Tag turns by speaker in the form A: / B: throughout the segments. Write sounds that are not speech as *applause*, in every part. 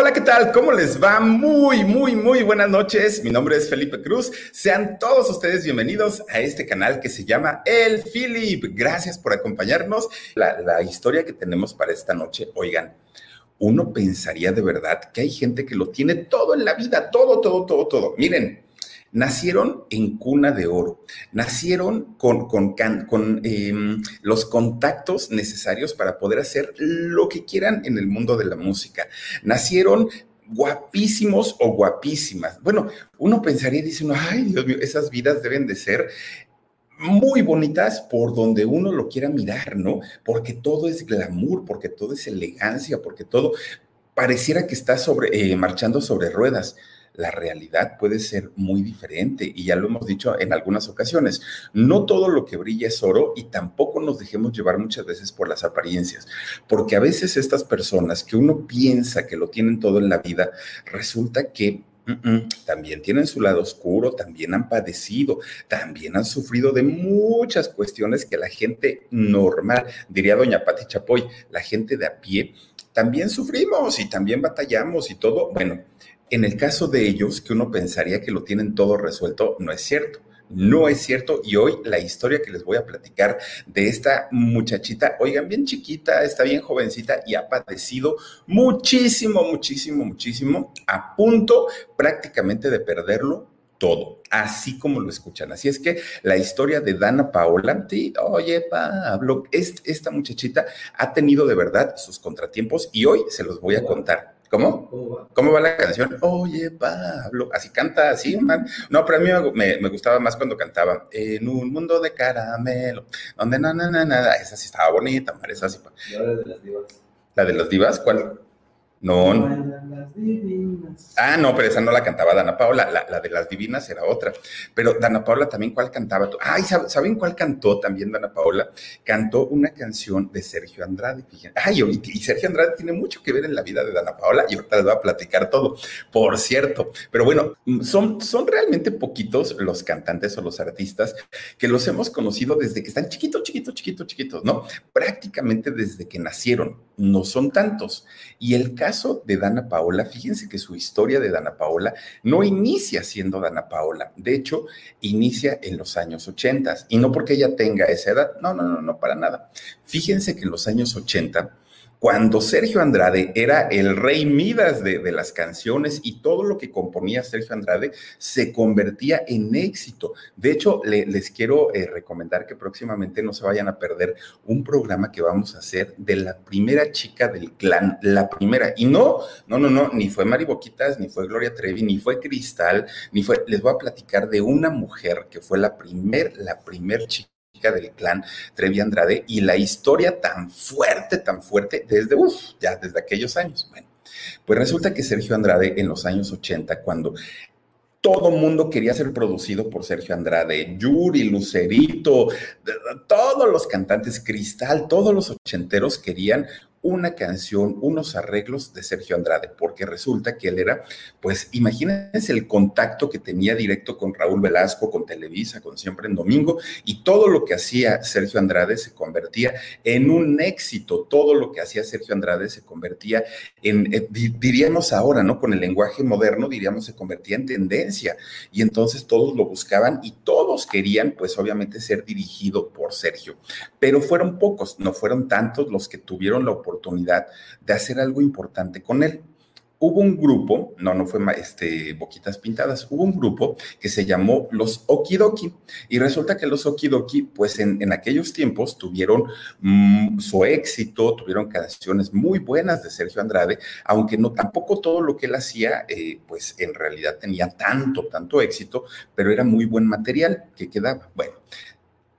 A: Hola, ¿qué tal? ¿Cómo les va? Muy, muy, muy buenas noches. Mi nombre es Felipe Cruz. Sean todos ustedes bienvenidos a este canal que se llama El Philip. Gracias por acompañarnos. La, la, historia que tenemos para esta noche, oigan, uno pensaría de verdad que hay gente que lo tiene todo en la vida, todo, todo, todo, todo. Miren, nacieron en cuna de oro, nacieron con, con, con eh, los contactos necesarios para poder hacer lo que quieran en el mundo de la música, nacieron guapísimos o guapísimas. Bueno, uno pensaría y dice, ay Dios mío, esas vidas deben de ser muy bonitas por donde uno lo quiera mirar, ¿no? Porque todo es glamour, porque todo es elegancia, porque todo pareciera que está sobre, eh, marchando sobre ruedas la realidad puede ser muy diferente y ya lo hemos dicho en algunas ocasiones. No todo lo que brilla es oro y tampoco nos dejemos llevar muchas veces por las apariencias, porque a veces estas personas que uno piensa que lo tienen todo en la vida, resulta que también tienen su lado oscuro, también han padecido, también han sufrido de muchas cuestiones que la gente normal, diría doña Pati Chapoy, la gente de a pie, también sufrimos y también batallamos y todo. Bueno, en el caso de ellos, que uno pensaría que lo tienen todo resuelto, no es cierto. No es cierto. Y hoy la historia que les voy a platicar de esta muchachita, oigan, bien chiquita, está bien jovencita y ha padecido muchísimo, muchísimo, muchísimo, a punto prácticamente de perderlo todo, así como lo escuchan. Así es que la historia de Dana Paola, sí, oye Pablo, esta muchachita ha tenido de verdad sus contratiempos y hoy se los voy a contar. ¿Cómo? ¿Cómo va? la canción? Oye, Pablo. Así canta, así, man. No, pero a mí me, me, gustaba más cuando cantaba En un mundo de caramelo, donde nada, nada, nada. Esa sí estaba bonita, Mar, esa sí.
B: ¿La de las divas?
A: ¿La de las divas? ¿Cuál? No, no. Ah, no, pero esa no la cantaba Dana Paola, la, de las divinas era otra. Pero Dana Paola también, ¿cuál cantaba? Ay, ¿saben cuál cantó también Dana Paola? Cantó una canción de Sergio Andrade, fíjense. Ay, y Sergio Andrade tiene mucho que ver en la vida de Dana Paola y ahorita les voy a platicar todo, por cierto. Pero bueno, son, son realmente poquitos los cantantes o los artistas que los hemos conocido desde que están chiquitos, chiquitos, chiquitos, chiquitos, ¿no? Prácticamente desde que nacieron. No son tantos. Y el caso de Dana Paola, fíjense que su historia de Dana Paola no inicia siendo Dana Paola. De hecho, inicia en los años 80 y no porque ella tenga esa edad, no, no, no, no, para nada. Fíjense que en los años 80 cuando Sergio Andrade era el rey Midas de, las canciones y todo lo que componía Sergio Andrade se convertía en éxito. De hecho, les quiero eh, recomendar que próximamente no se vayan a perder un programa que vamos a hacer de la primera chica del clan, la primera. Y no, no, no, no, ni fue Mari Boquitas, ni fue Gloria Trevi, ni fue Cristal, ni fue, les voy a platicar de una mujer que fue la primer, la primer chica del clan Trevi Andrade y la historia tan fuerte, tan fuerte desde, ya desde aquellos años. Bueno, pues resulta que Sergio Andrade en los años 80, cuando todo mundo quería ser producido por Sergio Andrade, Yuri, Lucerito, todos los cantantes, Cristal, todos los ochenteros querían una canción, unos arreglos de Sergio Andrade, porque resulta que él era, pues imagínense el contacto que tenía directo con Raúl Velasco, con Televisa, con Siempre en Domingo, y todo lo que hacía Sergio Andrade se convertía en un éxito, todo lo que hacía Sergio Andrade se convertía en, eh, diríamos ahora, ¿no? Con el lenguaje moderno, diríamos, se convertía en tendencia, y entonces todos lo buscaban y todos querían, pues obviamente, ser dirigido por Sergio, pero fueron pocos, no fueron tantos los que tuvieron la oportunidad oportunidad de hacer algo importante con él. Hubo un grupo, no, no fue este, Boquitas Pintadas, hubo un grupo que se llamó los Okidoki. Y resulta que los Okidoki, pues en, en aquellos tiempos tuvieron mm, su éxito, tuvieron canciones muy buenas de Sergio Andrade, aunque no tampoco todo lo que él hacía, eh, pues en realidad tenía tanto, tanto éxito, pero era muy buen material que quedaba. Bueno,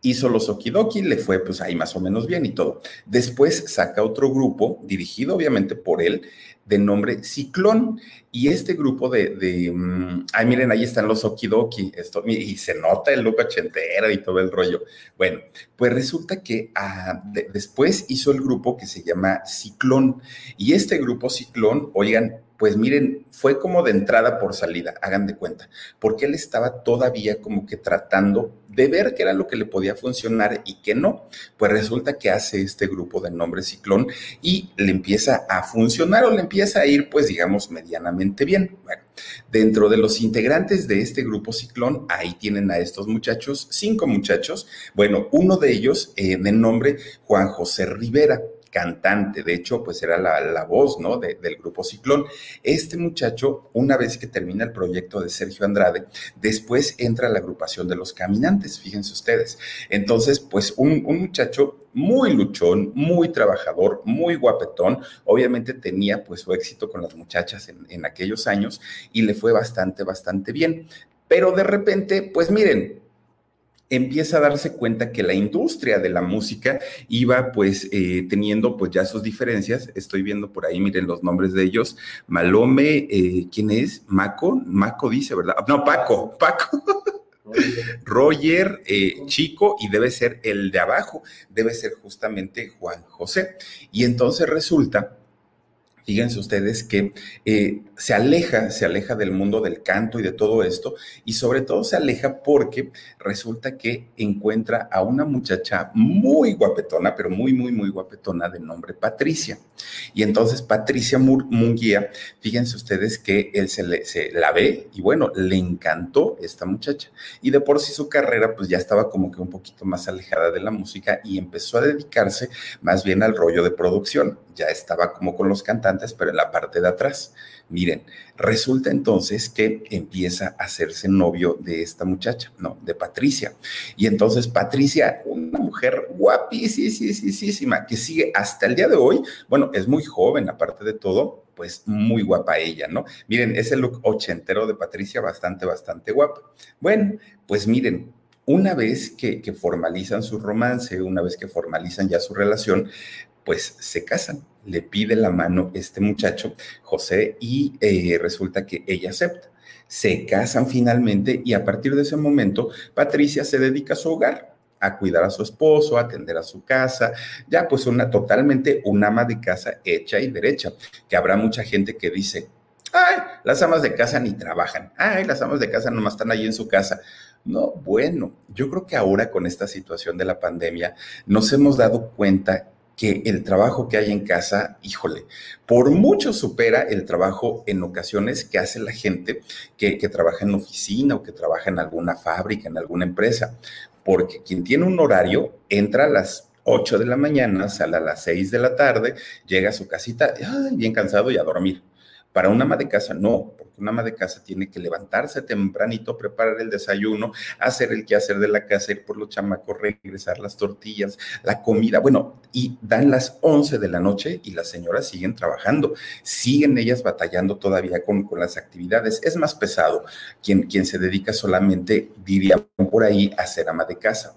A: hizo los Okidoki, le fue pues ahí más o menos bien y todo. Después saca otro grupo, dirigido obviamente por él, de nombre Ciclón. Y este grupo de, de mm, ay, miren, ahí están los Okidoki, esto, y se nota el look ochentero y todo el rollo. Bueno, pues resulta que ah, después hizo el grupo que se llama Ciclón. Y este grupo Ciclón, oigan, pues miren, fue como de entrada por salida, hagan de cuenta, porque él estaba todavía como que tratando de ver qué era lo que le podía funcionar y qué no. Pues resulta que hace este grupo de nombre Ciclón y le empieza a funcionar o le empieza a ir, pues digamos, medianamente bien. Bueno, dentro de los integrantes de este grupo Ciclón, ahí tienen a estos muchachos, cinco muchachos. Bueno, uno de ellos eh, de nombre Juan José Rivera cantante, de hecho, pues era la, voz, ¿no? del grupo Ciclón. Este muchacho, una vez que termina el proyecto de Sergio Andrade, después entra a la agrupación de los caminantes, fíjense ustedes. Entonces, pues un, muchacho muy luchón, muy trabajador, muy guapetón, obviamente tenía pues su éxito con las muchachas en, en aquellos años y le fue bastante, bastante bien. Pero de repente, pues miren, empieza a darse cuenta que la industria de la música iba pues eh, teniendo pues ya sus diferencias. Estoy viendo por ahí, miren los nombres de ellos. Malome, eh, ¿quién es? Maco, Maco dice, ¿verdad? No, Paco, Paco. *laughs* Roger, eh, Chico, y debe ser el de abajo, debe ser justamente Juan José. Y entonces resulta fíjense ustedes que eh, se aleja, se aleja del mundo del canto y de todo esto, y sobre todo se aleja porque resulta que encuentra a una muchacha muy guapetona, pero muy, muy, muy guapetona de nombre Patricia. Y entonces Patricia Munguía, fíjense ustedes que él se, se la ve y bueno, le encantó esta muchacha. Y de por sí su carrera pues ya estaba como que un poquito más alejada de la música y empezó a dedicarse más bien al rollo de producción. Ya estaba como con los cantantes pero en la parte de atrás. Miren, resulta entonces que empieza a hacerse novio de esta muchacha, ¿no? De Patricia. Y entonces Patricia, una mujer guapísima, que sigue hasta el día de hoy, bueno, es muy joven, aparte de todo, pues muy guapa ella, ¿no? Miren, ese look ochentero de Patricia, bastante, bastante guapo. Bueno, pues miren, una vez que, formalizan su romance, una vez que formalizan ya su relación, pues se casan. Le pide la mano este muchacho, José, y eh, resulta que ella acepta. Se casan finalmente y a partir de ese momento, Patricia se dedica a su hogar a cuidar a su esposo, a atender a su casa, ya pues una totalmente un ama de casa hecha y derecha, que habrá mucha gente que dice, ay, las amas de casa ni trabajan, ay, las amas de casa nomás están ahí en su casa. No, bueno, yo creo que ahora con esta situación de la pandemia nos hemos dado cuenta que el trabajo que hay en casa, híjole, por mucho supera el trabajo en ocasiones que hace la gente que, trabaja en oficina o que trabaja en alguna fábrica, en alguna empresa. Porque quien tiene un horario entra a las 8 de la mañana, sale a las 6 de la tarde, llega a su casita, bien cansado y a dormir. Para una ama de casa, no, porque una ama de casa tiene que levantarse tempranito, preparar el desayuno, hacer el quehacer de la casa, ir por los chamacos, regresar las tortillas, la comida. Bueno, y dan las 11 de la noche y las señoras siguen trabajando, siguen ellas batallando todavía con, con las actividades. Es más pesado quien, quien se dedica solamente, diría por ahí, a ser ama de casa.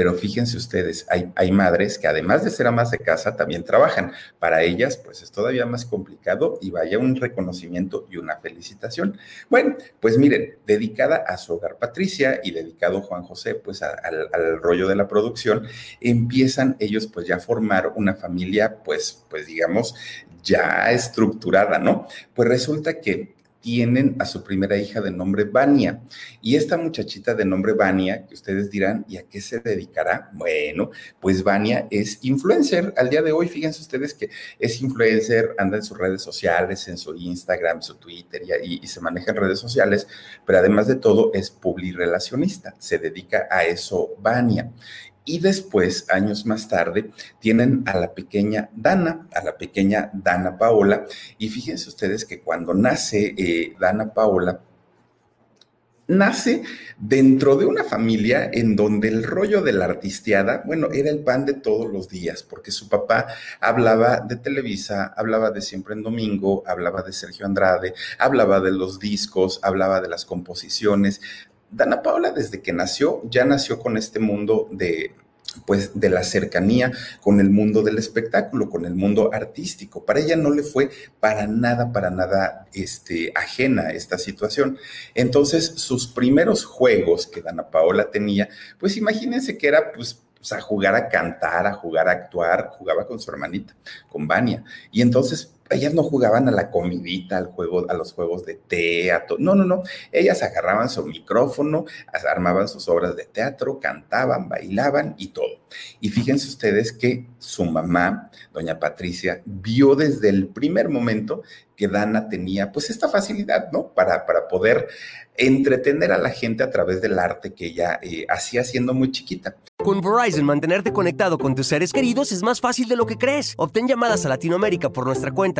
A: Pero fíjense ustedes, hay, hay, madres que además de ser amas de casa también trabajan. Para ellas, pues es todavía más complicado y vaya un reconocimiento y una felicitación. Bueno, pues miren, dedicada a su hogar Patricia y dedicado Juan José, pues al, al rollo de la producción, empiezan ellos pues ya a formar una familia, pues, pues digamos, ya estructurada, ¿no? Pues resulta que tienen a su primera hija de nombre Vania. Y esta muchachita de nombre Vania, que ustedes dirán, ¿y a qué se dedicará? Bueno, pues Vania es influencer. Al día de hoy, fíjense ustedes que es influencer, anda en sus redes sociales, en su Instagram, su Twitter y, y se maneja en redes sociales, pero además de todo es publirelacionista. Se dedica a eso Vania. Y después, años más tarde, tienen a la pequeña Dana, a la pequeña Dana Paola. Y fíjense ustedes que cuando nace eh, Dana Paola, nace dentro de una familia en donde el rollo de la artisteada, bueno, era el pan de todos los días, porque su papá hablaba de Televisa, hablaba de Siempre en Domingo, hablaba de Sergio Andrade, hablaba de los discos, hablaba de las composiciones, Dana Paola desde que nació ya nació con este mundo de pues de la cercanía con el mundo del espectáculo, con el mundo artístico. Para ella no le fue para nada, para nada este, ajena esta situación. Entonces, sus primeros juegos que Dana Paola tenía, pues imagínense que era pues a jugar a cantar, a jugar a actuar, jugaba con su hermanita, con Vania. Y entonces ellas no jugaban a la comidita, al juego, a los juegos de teatro. No, no, no. Ellas agarraban su micrófono, armaban sus obras de teatro, cantaban, bailaban y todo. Y fíjense ustedes que su mamá, doña Patricia, vio desde el primer momento que Dana tenía pues esta facilidad, ¿no? Para, para poder entretener a la gente a través del arte que ella eh, hacía siendo muy chiquita.
C: Con Verizon, mantenerte conectado con tus seres queridos es más fácil de lo que crees. Obtén llamadas a Latinoamérica por nuestra cuenta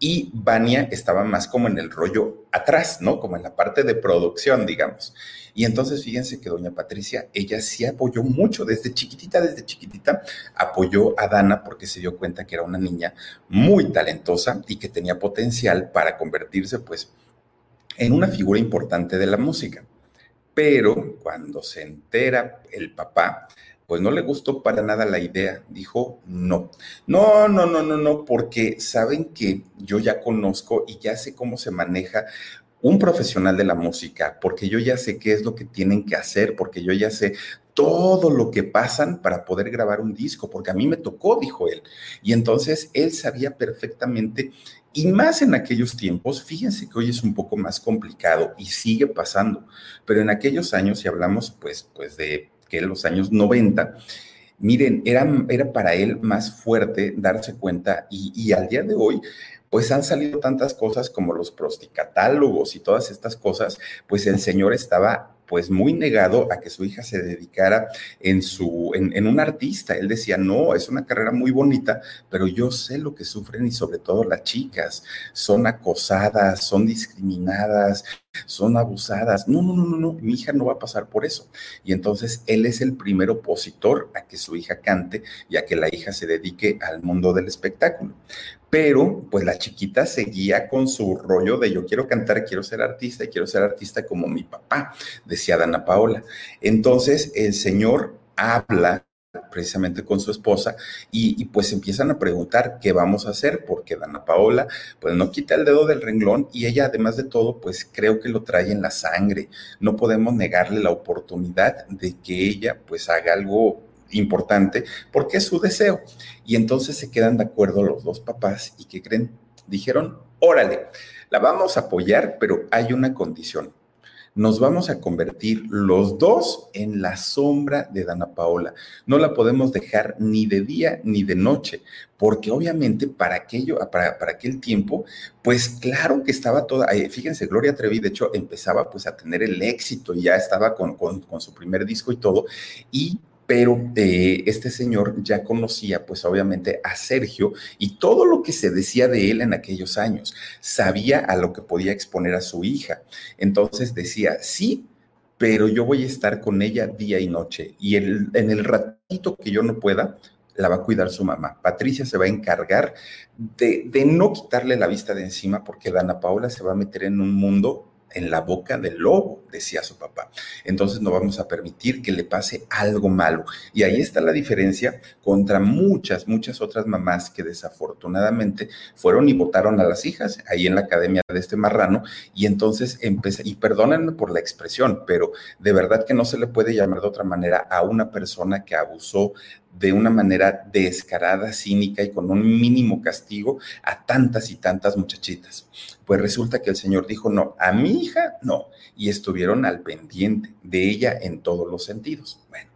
A: y Vania estaba más como en el rollo atrás, ¿no? Como en la parte de producción, digamos. Y entonces fíjense que doña Patricia, ella sí apoyó mucho, desde chiquitita, desde chiquitita, apoyó a Dana porque se dio cuenta que era una niña muy talentosa y que tenía potencial para convertirse pues en una figura importante de la música. Pero cuando se entera el papá pues no le gustó para nada la idea. Dijo, no, no, no, no, no, no, porque saben que yo ya conozco y ya sé cómo se maneja un profesional de la música, porque yo ya sé qué es lo que tienen que hacer, porque yo ya sé todo lo que pasan para poder grabar un disco, porque a mí me tocó, dijo él. Y entonces él sabía perfectamente, y más en aquellos tiempos, fíjense que hoy es un poco más complicado y sigue pasando, pero en aquellos años, si hablamos pues, pues de que los años 90, miren, era, era para él más fuerte darse cuenta y, y al día de hoy pues han salido tantas cosas como los prosticatálogos y todas estas cosas, pues el señor estaba pues muy negado a que su hija se dedicara en, su, en, en, un artista. Él decía, no, es una carrera muy bonita, pero yo sé lo que sufren y sobre todo las chicas. Son acosadas, son discriminadas, son abusadas. No, no, no, no, no, mi hija no va a pasar por eso. Y entonces él es el primer opositor a que su hija cante y a que la hija se dedique al mundo del espectáculo. Pero pues la chiquita seguía con su rollo de yo quiero cantar, quiero ser artista y quiero ser artista como mi papá, decía Dana Paola. Entonces el señor habla precisamente con su esposa y, y, pues empiezan a preguntar qué vamos a hacer porque Dana Paola pues no quita el dedo del renglón y ella además de todo pues creo que lo trae en la sangre no podemos negarle la oportunidad de que ella pues haga algo importante porque es su deseo. Y entonces se quedan de acuerdo los dos papás y que creen dijeron órale la vamos a apoyar pero hay una condición. Nos vamos a convertir los dos en la sombra de Dana Paola. No la podemos dejar ni de día ni de noche, porque obviamente para aquello, para, para aquel tiempo, pues claro que estaba toda, fíjense, Gloria Trevi de hecho empezaba pues a tener el éxito, ya estaba con, con, con su primer disco y todo, y pero eh, este señor ya conocía pues obviamente a Sergio y todo lo que se decía de él en aquellos años, sabía a lo que podía exponer a su hija. Entonces decía, sí, pero yo voy a estar con ella día y noche y en el ratito que yo no pueda, la va a cuidar su mamá. Patricia se va a encargar de, de no quitarle la vista de encima porque Dana Paula se va a meter en un mundo en la boca del lobo, decía su papá. Entonces no vamos a permitir que le pase algo malo. Y ahí está la diferencia contra muchas, muchas otras mamás que desafortunadamente fueron y votaron a las hijas ahí en la academia de este marrano. Y entonces empecé, y perdónenme por la expresión, pero de verdad que no se le puede llamar de otra manera a una persona que abusó de una manera descarada, cínica y con un mínimo castigo a tantas y tantas muchachitas. Pues resulta que el Señor dijo, no, a mi hija no, y estuvieron al pendiente de ella en todos los sentidos. Bueno,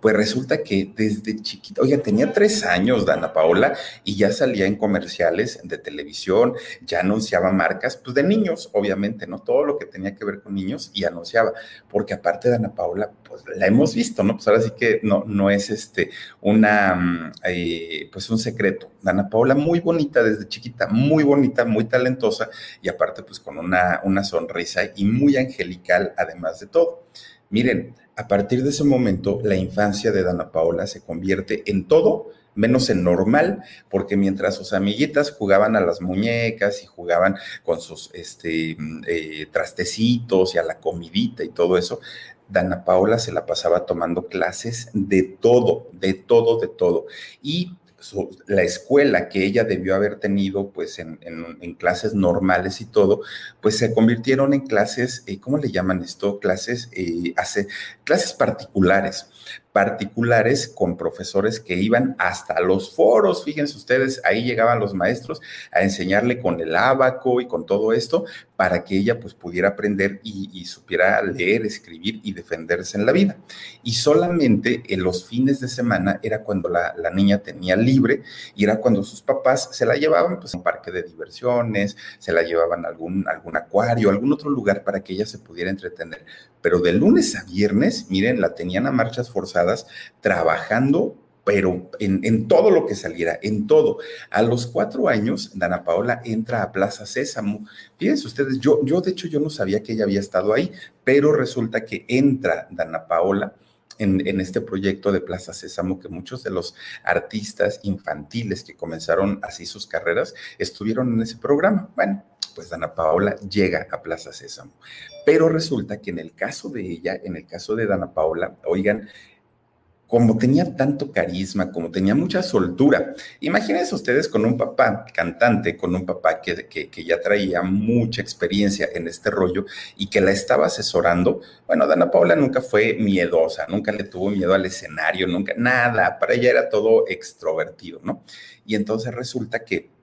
A: Pues resulta que desde chiquita, oye, tenía tres años Dana Paola y ya salía en comerciales de televisión, ya anunciaba marcas, pues de niños, obviamente, ¿no? Todo lo que tenía que ver con niños y anunciaba, porque aparte de Dana Paola, pues la hemos visto, ¿no? Pues ahora sí que no, no es este una, mm, eh, pues un secreto. Dana Paola muy bonita desde chiquita, muy bonita, muy talentosa y aparte pues con una, una sonrisa y muy angelical además de todo. Miren, a partir de ese momento, la infancia de Dana Paola se convierte en todo menos en normal, porque mientras sus amiguitas jugaban a las muñecas y jugaban con sus este, eh, trastecitos y a la comidita y todo eso, Dana Paola se la pasaba tomando clases de todo, de todo, de todo. Y la escuela que ella debió haber tenido, pues en, clases normales y todo, pues se convirtieron en clases, eh, ¿cómo le llaman esto? Clases, eh, hace, clases particulares particulares con profesores que iban hasta los foros, fíjense ustedes, ahí llegaban los maestros a enseñarle con el abaco y con todo esto para que ella pues pudiera aprender y, supiera leer, escribir y defenderse en la vida. Y solamente en los fines de semana era cuando la, niña tenía libre y era cuando sus papás se la llevaban pues a un parque de diversiones, se la llevaban a algún, algún acuario, algún otro lugar para que ella se pudiera entretener. Pero de lunes a viernes, miren, la tenían a marchas forzadas trabajando, pero en, todo lo que saliera, en todo. A los cuatro años, Dana Paola entra a Plaza Sésamo. Fíjense ustedes, yo, yo de hecho yo no sabía que ella había estado ahí, pero resulta que entra Dana Paola. En, en, este proyecto de Plaza Sésamo, que muchos de los artistas infantiles que comenzaron así sus carreras estuvieron en ese programa. Bueno, pues Dana Paola llega a Plaza Sésamo. Pero resulta que en el caso de ella, en el caso de Dana Paola, oigan, como tenía tanto carisma, como tenía mucha soltura. Imagínense ustedes con un papá cantante, con un papá que, que, ya traía mucha experiencia en este rollo y que la estaba asesorando. Bueno, Dana Paula nunca fue miedosa, nunca le tuvo miedo al escenario, nunca, nada, para ella era todo extrovertido, ¿no? Y entonces resulta que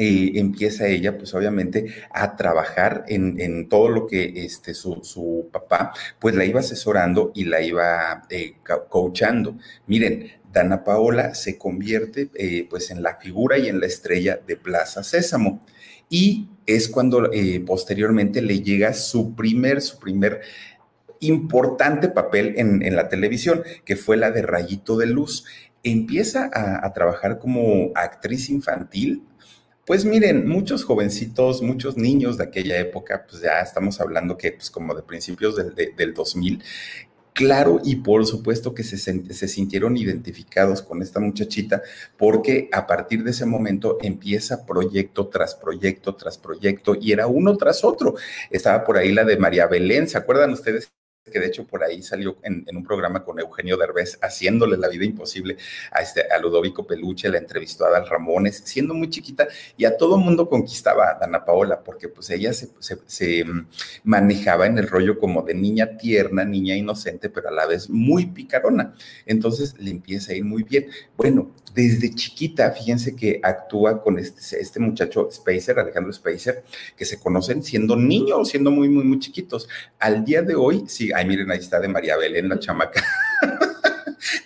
A: eh, empieza ella, pues obviamente, a trabajar en, todo lo que este, su, papá, pues la iba asesorando y la iba eh, coachando. Miren, Dana Paola se convierte eh, pues en la figura y en la estrella de Plaza Sésamo. Y es cuando posteriormente le llega su primer, su primer importante papel en, la televisión, que fue la de Rayito de Luz. Empieza a trabajar como actriz infantil pues miren, muchos jovencitos, muchos niños de aquella época, pues ya estamos hablando que pues como de principios del, del 2000, claro y por supuesto que se, se, sintieron identificados con esta muchachita porque a partir de ese momento empieza proyecto tras proyecto tras proyecto y era uno tras otro. Estaba por ahí la de María Belén, ¿se acuerdan ustedes que de hecho por ahí salió en, un programa con Eugenio Derbez, haciéndole la vida imposible a, este, a Ludovico Peluche, la entrevistó a Dal Ramones, siendo muy chiquita, y a todo mundo conquistaba a Dana Paola, porque pues ella se, se, mm, manejaba en el rollo como de niña tierna, niña inocente, pero a la vez muy picarona. Entonces le empieza a ir muy bien. Bueno, desde chiquita, fíjense que actúa con este, este muchacho Spacer, Alejandro Spacer, que se conocen siendo niños, siendo muy, muy, muy chiquitos. Al día de hoy, sí, ay, miren, ahí está de María Belén, la chamaca. *laughs*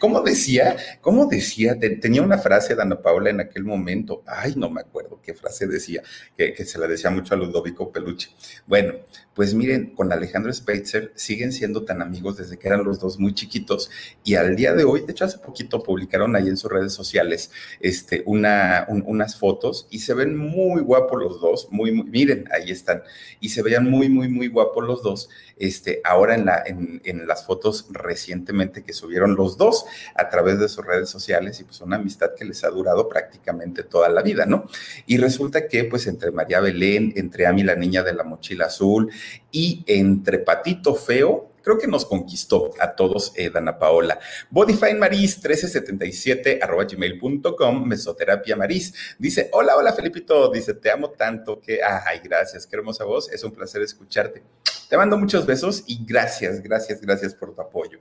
A: ¿Cómo decía? ¿Cómo decía? Tenía una frase Dana Paula en aquel momento. Ay, no me acuerdo qué frase decía, que, se la decía mucho a Ludovico Peluche. Bueno, pues miren, con Alejandro Speitzer siguen siendo tan amigos desde que eran los dos muy chiquitos y al día de hoy, de hecho hace poquito publicaron ahí en sus redes sociales este, una, unas fotos y se ven muy guapos los dos, muy, muy, miren, ahí están, y se veían muy, muy, muy guapos los dos, este, ahora en, la, en, en las fotos recientemente que subieron los dos a través de sus redes sociales y pues una amistad que les ha durado prácticamente toda la vida, ¿no? Y resulta que pues entre María Belén, entre Ami la niña de la mochila azul y entre Patito Feo, creo que nos conquistó a todos eh, Dana Paola. Bodyfine Maris 1377 arroba gmail.com, mesoterapia Maris. Dice, hola, hola Felipito, dice, te amo tanto que, ay, gracias, qué hermosa voz, es un placer escucharte. Te mando muchos besos y gracias, gracias, gracias por tu apoyo.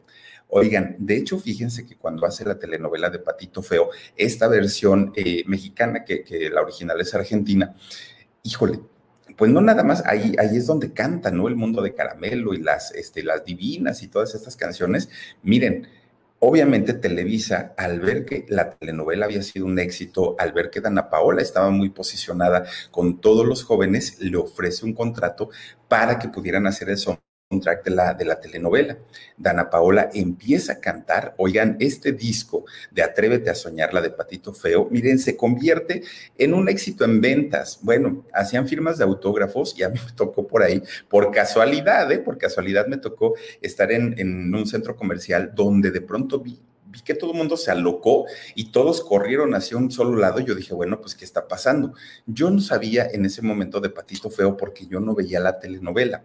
A: Oigan, de hecho, fíjense que cuando hace la telenovela de Patito Feo, esta versión eh, mexicana, que, la original es argentina, híjole, pues no nada más, ahí, ahí es donde canta, ¿no? El mundo de caramelo y las, este, las divinas y todas estas canciones. Miren, Obviamente Televisa, al ver que la telenovela había sido un éxito, al ver que Dana Paola estaba muy posicionada con todos los jóvenes, le ofrece un contrato para que pudieran hacer eso track de la, de la telenovela. Dana Paola empieza a cantar, oigan, este disco de Atrévete a soñarla de Patito Feo, miren, se convierte en un éxito en ventas. Bueno, hacían firmas de autógrafos y a mí me tocó por ahí, por casualidad, ¿eh? por casualidad me tocó estar en, en un centro comercial donde de pronto vi vi que todo el mundo se alocó y todos corrieron hacia un solo lado. Yo dije, bueno, pues, ¿qué está pasando? Yo no sabía en ese momento de Patito Feo porque yo no veía la telenovela,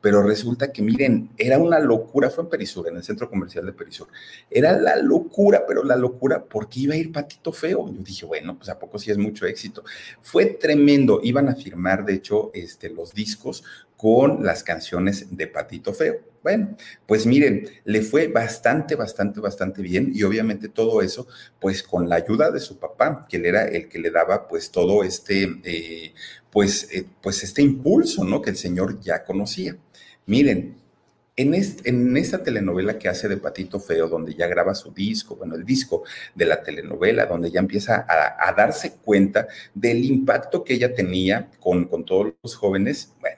A: pero resulta que, miren, era una locura, fue en Perisur, en el centro comercial de Perisur. Era la locura, pero la locura porque iba a ir Patito Feo. Yo dije, bueno, pues a poco sí es mucho éxito. Fue tremendo, iban a firmar, de hecho, este, los discos con las canciones de Patito Feo. Bueno, pues miren, le fue bastante, bastante, bastante bien y obviamente todo eso, pues con la ayuda de su papá, que él era el que le daba pues todo este, eh, pues, eh, pues este impulso, ¿no? Que el señor ya conocía. Miren, en, en, esa telenovela que hace de Patito Feo, donde ya graba su disco, bueno, el disco de la telenovela, donde ya empieza a, a darse cuenta del impacto que ella tenía con, con todos los jóvenes, bueno,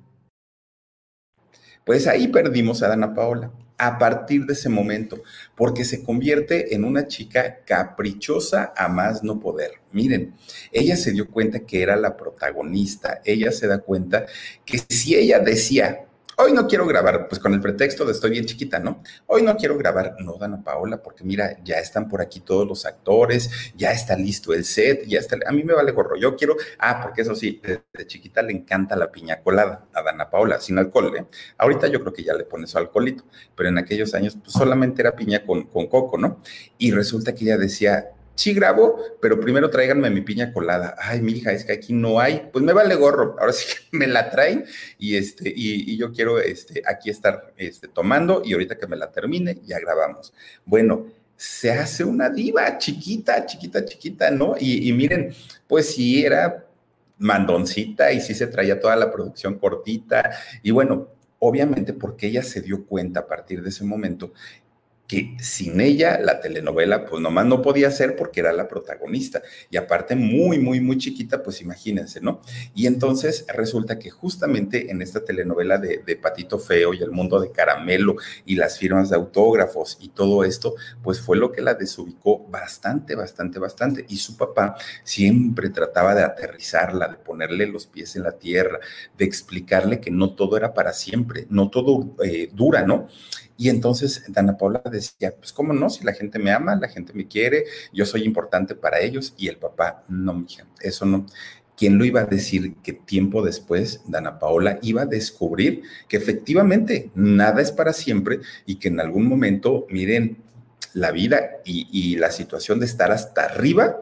A: Pues ahí perdimos a Dana Paola a partir de ese momento, porque se convierte en una chica caprichosa a más no poder. Miren, ella se dio cuenta que era la protagonista, ella se da cuenta que si ella decía, Hoy no quiero grabar, pues con el pretexto de estoy bien chiquita, ¿no? Hoy no quiero grabar, no, Dana Paola, porque mira, ya están por aquí todos los actores, ya está listo el set, ya está, a mí me vale gorro, yo quiero, ah, porque eso sí, de, chiquita le encanta la piña colada a Dana Paola, sin alcohol, ¿eh? Ahorita yo creo que ya le pone su alcoholito, pero en aquellos años pues solamente era piña con coco, ¿no? Y resulta que ella decía, sí grabo, pero primero tráiganme mi piña colada. Ay, mi hija, es que aquí no hay. Pues me vale gorro. Ahora sí que *laughs* me la traen y este, y, yo quiero este, aquí estar este, tomando y ahorita que me la termine, ya grabamos. Bueno, se hace una diva chiquita, chiquita, chiquita, ¿no? Y, y miren, pues sí era mandoncita y sí se traía toda la producción cortita. Y bueno, obviamente porque ella se dio cuenta a partir de ese momento que sin ella la telenovela pues nomás no podía ser porque era la protagonista y aparte muy, muy, muy chiquita, pues imagínense, ¿no? Y entonces resulta que justamente en esta telenovela de, de, Patito Feo y el mundo de Caramelo y las firmas de autógrafos y todo esto, pues fue lo que la desubicó bastante, bastante, bastante. Y su papá siempre trataba de aterrizarla, de ponerle los pies en la tierra, de explicarle que no todo era para siempre, no todo eh, dura, ¿no? Y entonces Dana Paula decía, pues cómo no, si la gente me ama, la gente me quiere, yo soy importante para ellos y el papá, no, mija, eso no. ¿Quién lo iba a decir que tiempo después Dana Paola iba a descubrir que efectivamente nada es para siempre y que en algún momento, miren, la vida y, y la situación de estar hasta arriba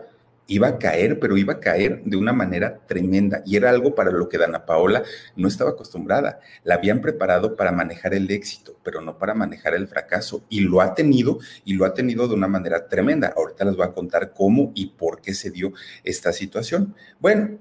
A: iba a caer, pero iba a caer de una manera tremenda. Y era algo para lo que Dana Paola no estaba acostumbrada. La habían preparado para manejar el éxito, pero no para manejar el fracaso. Y lo ha tenido, y lo ha tenido de una manera tremenda. Ahorita les voy a contar cómo y por qué se dio esta situación. Bueno,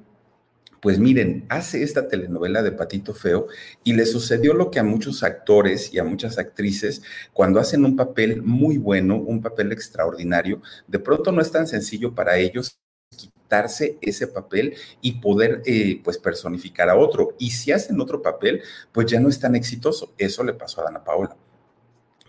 A: pues miren, hace esta telenovela de Patito Feo y le sucedió lo que a muchos actores y a muchas actrices cuando hacen un papel muy bueno, un papel extraordinario, de pronto no es tan sencillo para ellos quitarse ese papel y poder eh, pues personificar a otro. Y si hacen otro papel, pues ya no es tan exitoso. Eso le pasó a Dana Paola.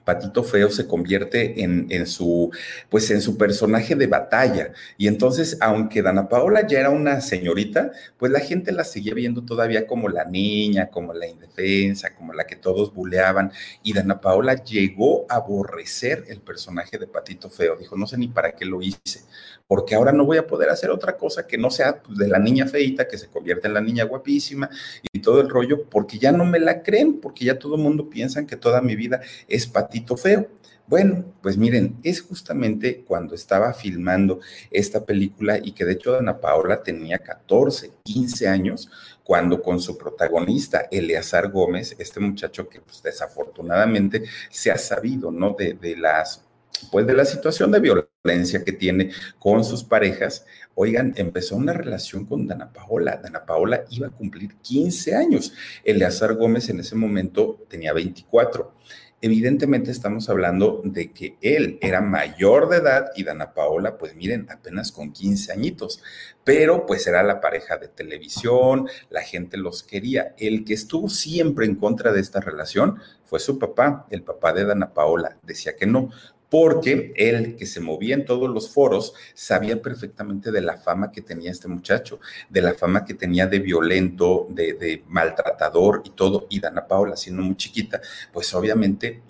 A: Patito Feo se convierte en, su, pues en su personaje de batalla. Y entonces, aunque Dana Paola ya era una señorita, pues la gente la seguía viendo todavía como la niña, como la indefensa, como la que todos buleaban. Y Dana Paola llegó a aborrecer el personaje de Patito Feo. Dijo, no sé ni para qué lo hice, porque ahora no voy a poder hacer otra cosa que no sea pues, de la niña feita que se convierte en la niña guapísima y todo el rollo, porque ya no me la creen, porque ya todo el mundo piensa que toda mi vida es Patito Feo. Bueno, pues miren, es justamente cuando estaba filmando esta película y que de hecho Ana Paola tenía 14, 15 años, cuando con su protagonista, Eleazar Gómez, este muchacho que pues, desafortunadamente se ha sabido, ¿no? De las pues de la situación de violencia que tiene con sus parejas, oigan, empezó una relación con Dana Paola. Dana Paola iba a cumplir 15 años. Eleazar Gómez en ese momento tenía 24. Evidentemente estamos hablando de que él era mayor de edad y Dana Paola, pues miren, apenas con 15 añitos, pero pues era la pareja de televisión, la gente los quería. El que estuvo siempre en contra de esta relación fue su papá, el papá de Dana Paola, decía que no, porque él, que se movía en todos los foros, sabía perfectamente de la fama que tenía este muchacho, de la fama que tenía de violento, de, maltratador y todo. Y Dana Paola, siendo muy chiquita, pues obviamente,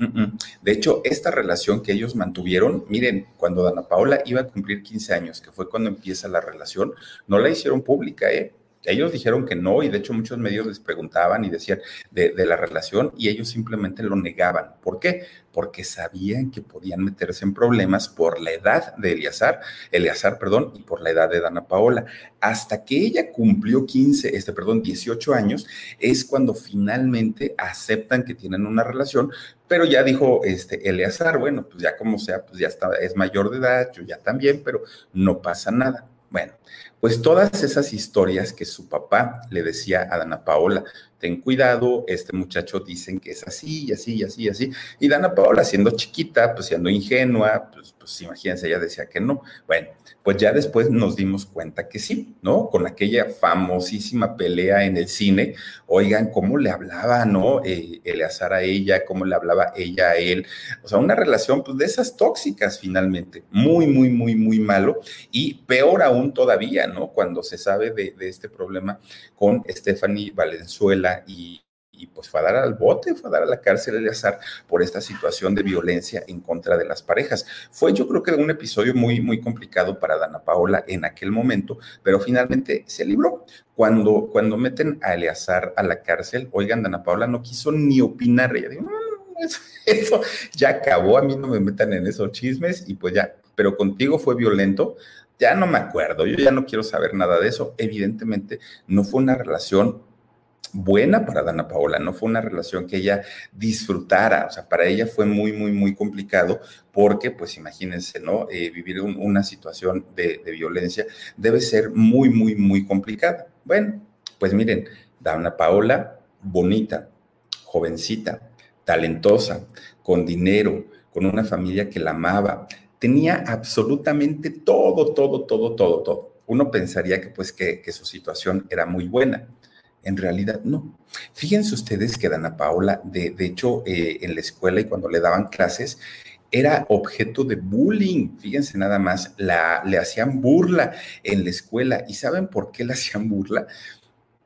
A: de hecho, esta relación que ellos mantuvieron, miren, cuando Dana Paola iba a cumplir 15 años, que fue cuando empieza la relación, no la hicieron pública, ¿eh? Ellos dijeron que no y de hecho muchos medios les preguntaban y decían de, la relación y ellos simplemente lo negaban. ¿Por qué? Porque sabían que podían meterse en problemas por la edad de Eleazar, Eleazar, perdón, y por la edad de Dana Paola. Hasta que ella cumplió 15, este, perdón, 18 años, es cuando finalmente aceptan que tienen una relación, pero ya dijo este Eleazar, bueno, pues ya como sea, pues ya está, es mayor de edad, yo ya también, pero no pasa nada. Bueno, pues todas esas historias que su papá le decía a Dana Paola, ten cuidado, este muchacho dicen que es así y así y así y así. Y Dana Paola, siendo chiquita, pues siendo ingenua, pues, pues imagínense, ella decía que no. Bueno, pues ya después nos dimos cuenta que sí, ¿no? Con aquella famosísima pelea en el cine, oigan cómo le hablaba, ¿no? Eh, Eleazar a ella, cómo le hablaba ella a él. O sea, una relación pues de esas tóxicas finalmente, muy, muy, muy, muy malo. Y peor aún todavía, ¿no? Cuando se sabe de, de este problema con Stephanie Valenzuela y, y pues fue a dar al bote, fue a dar a la cárcel de azar por esta situación de violencia en contra de las parejas. Fue yo creo que un episodio muy, muy complicado para Dana Paola en aquel momento, pero finalmente se libró. Cuando, cuando meten a Eleazar a la cárcel, oigan, Dana Paola no quiso ni opinar, ella dijo, no, eso, *laughs* eso ya acabó, a mí no me metan en esos chismes y pues ya, pero contigo fue violento, ya no me acuerdo, yo ya no quiero saber nada de eso. Evidentemente, no fue una relación buena para Dana Paola, no fue una relación que ella disfrutara, o sea, para ella fue muy, muy, muy complicado porque, pues imagínense, ¿no? Eh, vivir una situación de, violencia debe ser muy, muy, muy complicada. Bueno, pues miren, Dana Paola, bonita, jovencita, talentosa, con dinero, con una familia que la amaba, tenía absolutamente todo, todo, todo, todo, todo. Uno pensaría que pues que su situación era muy buena en realidad, no. Fíjense ustedes que Dana Paola, de, de hecho, eh, en la escuela y cuando le daban clases, era objeto de bullying. Fíjense nada más, la, le hacían burla en la escuela. ¿Y saben por qué le hacían burla?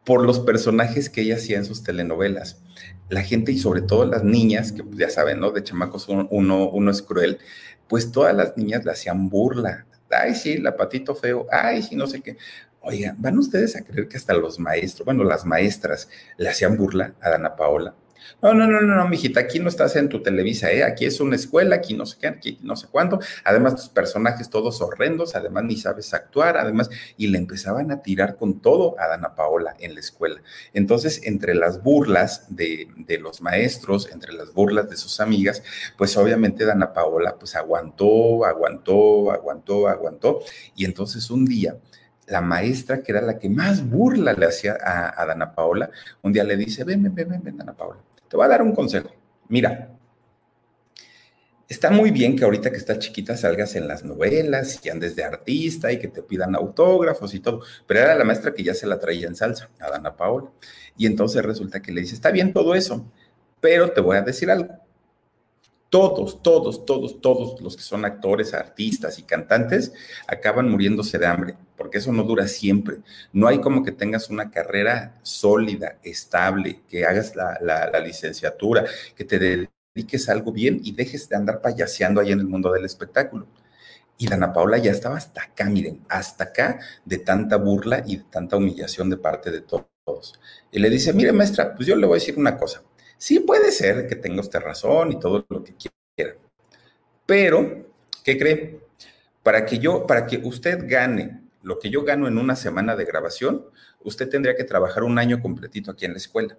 A: Por los personajes que ella hacía en sus telenovelas. La gente y sobre todo las niñas, que ya saben, ¿no? De chamacos uno, uno es cruel, pues todas las niñas le hacían burla. Ay, sí, la patito feo, ay, sí, no sé qué. Oigan, ¿van ustedes a creer que hasta los maestros, bueno, las maestras le hacían burla a Dana Paola? No, no, no, no, no, mijita, aquí no estás en tu Televisa, ¿eh? Aquí es una escuela, aquí no sé qué, aquí no sé cuánto. Además, tus personajes todos horrendos, además ni sabes actuar, además, y le empezaban a tirar con todo a Dana Paola en la escuela. Entonces, entre las burlas de, de los maestros, entre las burlas de sus amigas, pues obviamente Dana Paola, pues aguantó, aguantó, aguantó, aguantó. Y entonces un día la maestra, que era la que más burla le hacía a, Dana Paola, un día le dice, ven, ven, ven, ven, Dana Paola, te voy a dar un consejo. Mira, está muy bien que ahorita que estás chiquita salgas en las novelas y andes de artista y que te pidan autógrafos y todo, pero era la maestra que ya se la traía en salsa, a Dana Paola. Y entonces resulta que le dice, está bien todo eso, pero te voy a decir algo todos, todos, todos, todos los que son actores, artistas y cantantes acaban muriéndose de hambre, porque eso no dura siempre. No hay como que tengas una carrera sólida, estable, que hagas la, licenciatura, que te dediques a algo bien y dejes de andar payaseando ahí en el mundo del espectáculo. Y Dana Paula ya estaba hasta acá, miren, hasta acá de tanta burla y de tanta humillación de parte de todos. Y le dice, mire maestra, pues yo le voy a decir una cosa sí puede ser que tenga usted razón y todo lo que Pero, ¿qué cree? Para que yo, para que usted gane lo que yo gano en una semana de grabación, usted tendría que trabajar un año completito aquí en la escuela.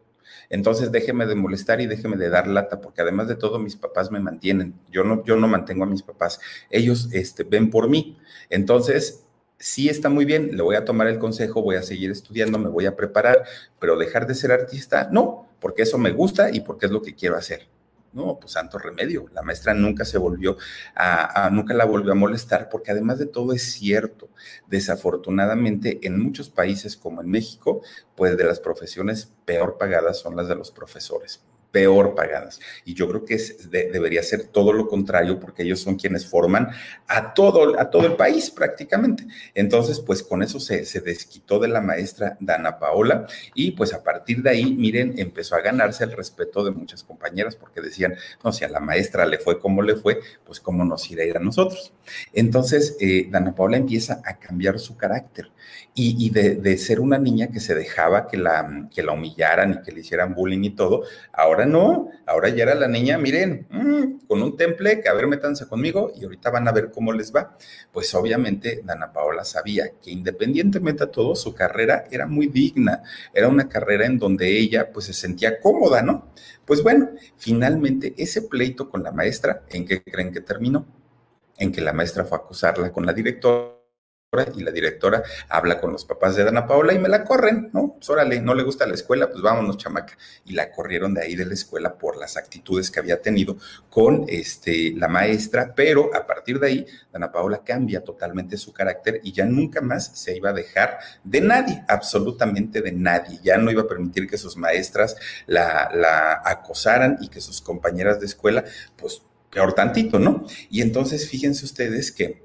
A: Entonces déjeme de molestar y déjeme de dar lata, porque además de todo mis papás me mantienen. Yo no, yo no mantengo a mis papás. Ellos este, ven por mí. Entonces, sí está muy bien, le voy a tomar el consejo, voy a seguir estudiando, me voy a preparar, pero dejar de ser artista, no, porque eso me gusta y porque es lo que quiero hacer. No, pues santo remedio. La maestra nunca se volvió a, nunca la volvió a molestar, porque además de todo es cierto. Desafortunadamente, en muchos países como en México, pues de las profesiones peor pagadas son las de los profesores peor pagadas. Y yo creo que debería ser todo lo contrario porque ellos son quienes forman a todo, a todo el país prácticamente. Entonces, pues con eso se, se desquitó de la maestra Dana Paola y pues a partir de ahí, miren, empezó a ganarse el respeto de muchas compañeras porque decían, no, si a la maestra le fue como le fue, pues cómo nos irá a ir a nosotros. Entonces, eh, Dana Paola empieza a cambiar su carácter y, de, ser una niña que se dejaba que la, que la humillaran y que le hicieran bullying y todo, ahora no, ahora ya era la niña, miren, mm, con un temple, que a ver, métanse conmigo y ahorita van a ver cómo les va. Pues obviamente Dana Paola sabía que independientemente de todo, su carrera era muy digna, era una carrera en donde ella pues se sentía cómoda, ¿no? Pues bueno, finalmente ese pleito con la maestra, ¿en qué creen que terminó? En que la maestra fue a acusarla con la directora y la directora habla con los papás de Dana Paola y me la corren, ¿no? Pues órale, no le gusta la escuela, pues vámonos, chamaca. Y la corrieron de ahí de la escuela por las actitudes que había tenido con este, la maestra, pero a partir de ahí, Dana Paola cambia totalmente su carácter y ya nunca más se iba a dejar de nadie, absolutamente de nadie. Ya no iba a permitir que sus maestras la, la acosaran y que sus compañeras de escuela, pues peor tantito, ¿no? Y entonces fíjense ustedes que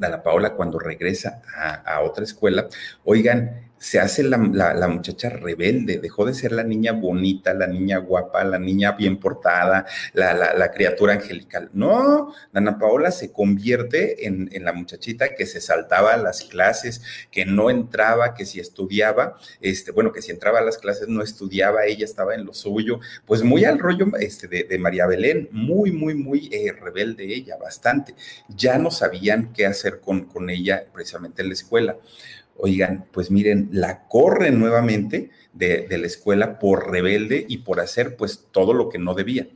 A: Dana Paola cuando regresa a, otra escuela, oigan, se hace la, muchacha rebelde, dejó de ser la niña bonita, la niña guapa, la niña bien portada, la, criatura angelical. No, Dana Paola se convierte en, la muchachita que se saltaba a las clases, que no entraba, que si estudiaba, este, bueno, que si entraba a las clases no estudiaba, ella estaba en lo suyo, pues muy al rollo este, de, María Belén, muy, muy, muy eh, rebelde ella, bastante. Ya no sabían qué hacer con, con ella precisamente en la escuela oigan, pues miren, la corren nuevamente de, la escuela por rebelde y por hacer pues todo lo que no debía.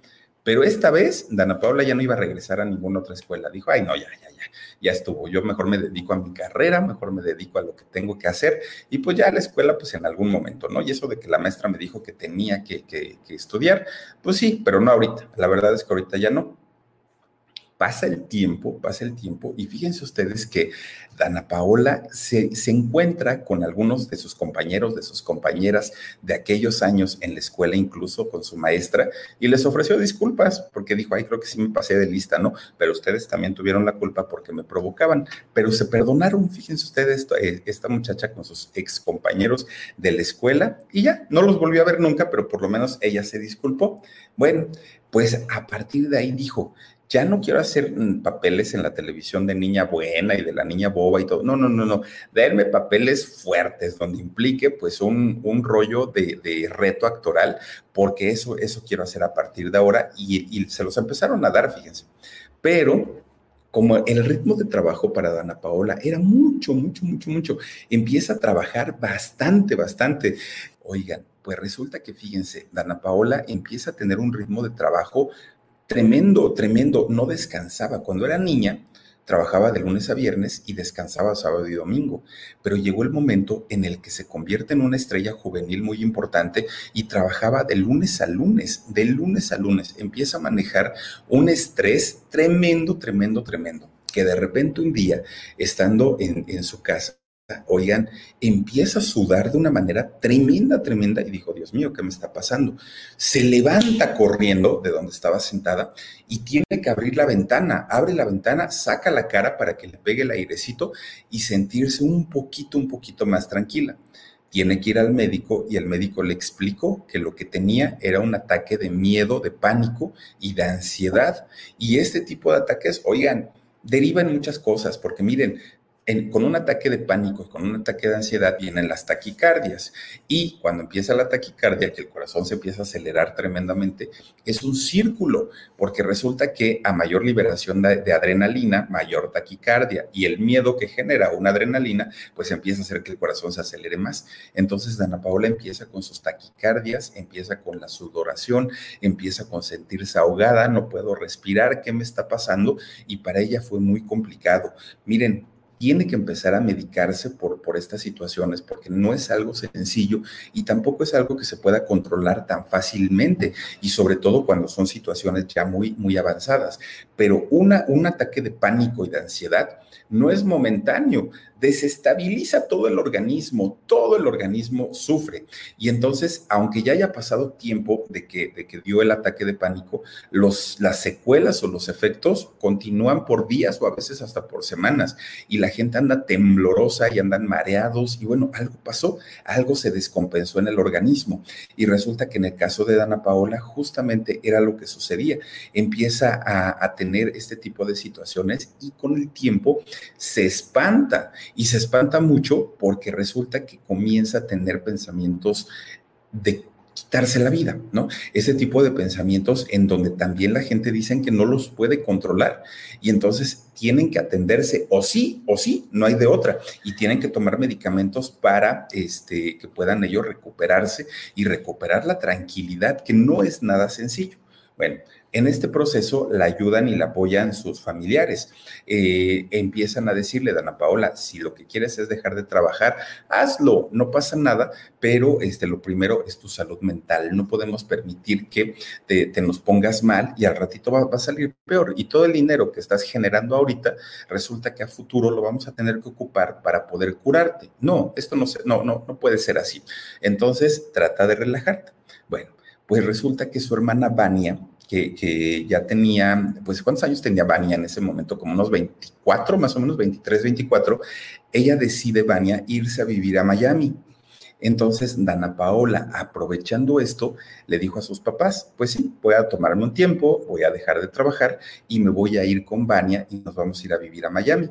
A: Pero esta vez, Dana Paula ya no iba a regresar a ninguna otra escuela. Dijo, ay, no, ya, ya, ya, ya estuvo. Yo mejor me dedico a mi carrera, mejor me dedico a lo que tengo que hacer. Y pues ya la escuela, pues en algún momento, ¿no? Y eso de que la maestra me dijo que tenía que, que estudiar, pues sí, pero no ahorita. La verdad es que ahorita ya no pasa el tiempo, pasa el tiempo, y fíjense ustedes que Dana Paola se, encuentra con algunos de sus compañeros, de sus compañeras de aquellos años en la escuela, incluso con su maestra, y les ofreció disculpas porque dijo, ay, creo que sí me pasé de lista, ¿no? Pero ustedes también tuvieron la culpa porque me provocaban, pero se perdonaron, fíjense ustedes, eh, esta muchacha con sus ex compañeros de la escuela, y ya, no los volvió a ver nunca, pero por lo menos ella se disculpó. Bueno, pues a partir de ahí dijo, ya no quiero hacer mm, papeles en la televisión de niña buena y de la niña boba y todo. No, no, no, no. Darme papeles fuertes donde implique pues un, rollo de, reto actoral, porque eso, eso quiero hacer a partir de ahora y, y se los empezaron a dar, fíjense. Pero como el ritmo de trabajo para Dana Paola era mucho, mucho, mucho, mucho, empieza a trabajar bastante, bastante. Oigan, pues resulta que fíjense, Dana Paola empieza a tener un ritmo de trabajo tremendo, tremendo, no descansaba. Cuando era niña, trabajaba de lunes a viernes y descansaba sábado y domingo, pero llegó el momento en el que se convierte en una estrella juvenil muy importante y trabajaba de lunes a lunes, de lunes a lunes. Empieza a manejar un estrés tremendo, tremendo, tremendo, que de repente un día, estando en, en su casa, oigan, empieza a sudar de una manera tremenda, tremenda, y dijo, Dios mío, ¿qué me está pasando? Se levanta corriendo de donde estaba sentada y tiene que abrir la ventana, abre la ventana, saca la cara para que le pegue el airecito y sentirse un poquito, un poquito más tranquila. Tiene que ir al médico y el médico le explicó que lo que tenía era un ataque de miedo, de pánico y de ansiedad. Y este tipo de ataques, oigan, derivan muchas cosas, porque miren, con un ataque de pánico con un ataque de ansiedad vienen las taquicardias. Y cuando empieza la taquicardia, que el corazón se empieza a acelerar tremendamente, es un círculo, porque resulta que a mayor liberación de, adrenalina, mayor taquicardia. Y el miedo que genera una adrenalina, pues empieza a hacer que el corazón se acelere más. Entonces, Dana Paola empieza con sus taquicardias, empieza con la sudoración, empieza con sentirse ahogada, no puedo respirar, ¿qué me está pasando? Y para ella fue muy complicado. Miren, tiene que empezar a medicarse por, por estas situaciones, porque no es algo sencillo y tampoco es algo que se pueda controlar tan fácilmente, y sobre todo cuando son situaciones ya muy, muy avanzadas. Pero una, un ataque de pánico y de ansiedad no es momentáneo, desestabiliza todo el organismo, todo el organismo sufre. Y entonces, aunque ya haya pasado tiempo de que, de que dio el ataque de pánico, los, las secuelas o los efectos continúan por días o a veces hasta por semanas. Y la gente anda temblorosa y andan mareados y bueno, algo pasó, algo se descompensó en el organismo. Y resulta que en el caso de Dana Paola justamente era lo que sucedía. Empieza a, a tener este tipo de situaciones y con el tiempo se espanta y se espanta mucho porque resulta que comienza a tener pensamientos de quitarse la vida, ¿no? Ese tipo de pensamientos en donde también la gente dice que no los puede controlar y entonces tienen que atenderse o sí o sí, no hay de otra y tienen que tomar medicamentos para este que puedan ellos recuperarse y recuperar la tranquilidad que no es nada sencillo. Bueno, en este proceso la ayudan y la apoyan sus familiares. Eh, empiezan a decirle, Dana Paola, si lo que quieres es dejar de trabajar, hazlo, no pasa nada, pero este, lo primero es tu salud mental. No podemos permitir que te, nos pongas mal y al ratito va, a salir peor. Y todo el dinero que estás generando ahorita, resulta que a futuro lo vamos a tener que ocupar para poder curarte. No, esto no, no, no, no puede ser así. Entonces, trata de relajarte. Bueno, pues resulta que su hermana Vania que, ya tenía, pues ¿cuántos años tenía Vania en ese momento? Como unos 24, más o menos 23, 24. Ella decide, Vania, irse a vivir a Miami. Entonces, Dana Paola, aprovechando esto, le dijo a sus papás, pues sí, voy a tomarme un tiempo, voy a dejar de trabajar y me voy a ir con Vania y nos vamos a ir a vivir a Miami.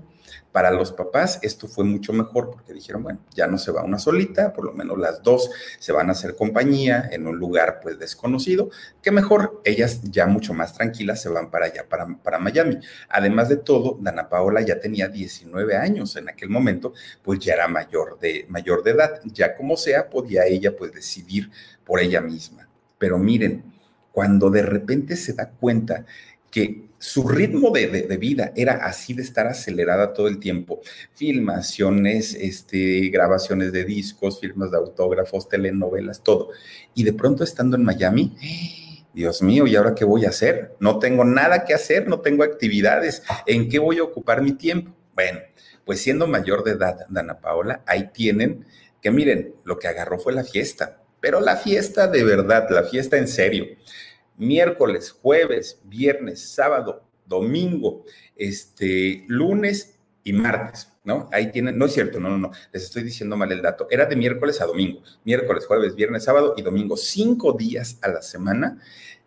A: Para los papás esto fue mucho mejor porque dijeron, bueno, ya no se va una solita, por lo menos las dos se van a hacer compañía en un lugar pues desconocido, que mejor ellas ya mucho más tranquilas se van para allá, para, para Miami. Además de todo, Dana Paola ya tenía 19 años en aquel momento, pues ya era mayor de, mayor de edad, ya como sea, podía ella pues decidir por ella misma. Pero miren, cuando de repente se da cuenta que su ritmo de, vida era así de estar acelerada todo el tiempo. Filmaciones, este, grabaciones de discos, firmas de autógrafos, telenovelas, todo. Y de pronto estando en Miami, Dios mío, ¿y ahora qué voy a hacer? No tengo nada que hacer, no tengo actividades. ¿En qué voy a ocupar mi tiempo? Bueno, pues siendo mayor de edad, Dana Paola, ahí tienen que miren, lo que agarró fue la fiesta, pero la fiesta de verdad, la fiesta en serio miércoles, jueves, viernes, sábado, domingo, este, lunes y martes, ¿no? Ahí tienen, no es cierto, no, no, no, les estoy diciendo mal el dato, era de miércoles a domingo, miércoles, jueves, viernes, sábado y domingo, cinco días a la semana.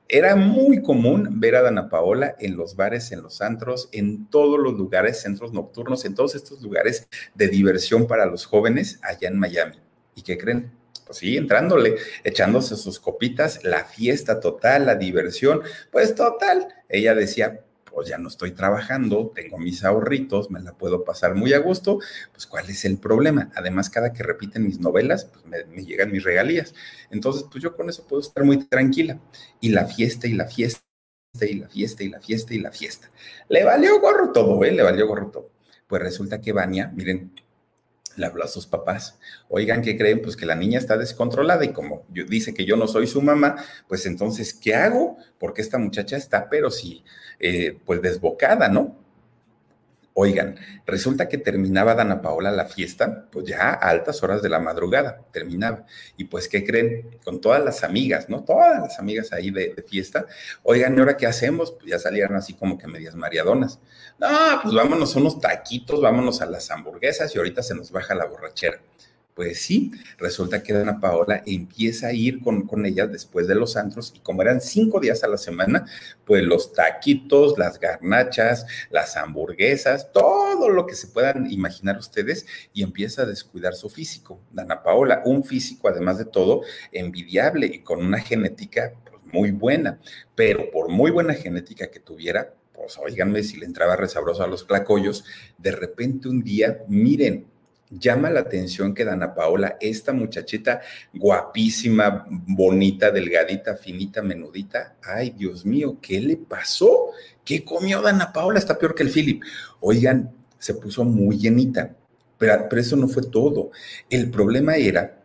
A: Era muy común ver a Dana Paola en los bares, en los antros, en todos los lugares, centros nocturnos, en todos estos lugares de diversión para los jóvenes allá en Miami. ¿Y qué creen? Pues sí, entrándole, echándose sus copitas, la fiesta total, la diversión, pues total. Ella decía, pues ya no estoy trabajando, tengo mis ahorritos, me la puedo pasar muy a gusto, pues ¿cuál es el problema? Además, cada que repiten mis novelas, pues me, llegan mis regalías. Entonces, pues yo con eso puedo estar muy tranquila. Y la fiesta y la fiesta y la fiesta y la fiesta y la fiesta. Le valió gorro todo, ¿eh? Le valió gorro todo. Pues resulta que Vania, miren, le habló a sus papás. Oigan, ¿qué creen? Pues que la niña está descontrolada y como yo, dice que yo no soy su mamá, pues entonces, ¿qué hago? Porque esta muchacha está, pero sí, eh, pues desbocada, ¿no? Oigan, resulta que terminaba Dana Paola la fiesta, pues ya a altas horas de la madrugada terminaba. Y pues, ¿qué creen? Con todas las amigas, ¿no? Todas las amigas ahí de, fiesta. Oigan, ¿y ahora qué hacemos? Pues ya salieron así como que medias mariadonas. No, pues vámonos a unos taquitos, vámonos a las hamburguesas y ahorita se nos baja la borrachera. Pues sí, resulta que Dana Paola empieza a ir con, con ella después de los antros y como eran cinco días a la semana, pues los taquitos, las garnachas, las hamburguesas, todo lo que se puedan imaginar ustedes y empieza a descuidar su físico. Dana Paola, un físico además de todo envidiable y con una genética pues, muy buena, pero por muy buena genética que tuviera, pues oíganme si le entraba resabroso a los clacollos, de repente un día, miren, llama la atención que Dana Paola, esta muchachita guapísima, bonita, delgadita, finita, menudita, ay Dios mío, ¿qué le pasó? ¿Qué comió Dana Paola? Está peor que el Philip. Oigan, se puso muy llenita, pero, pero eso no fue todo. El problema era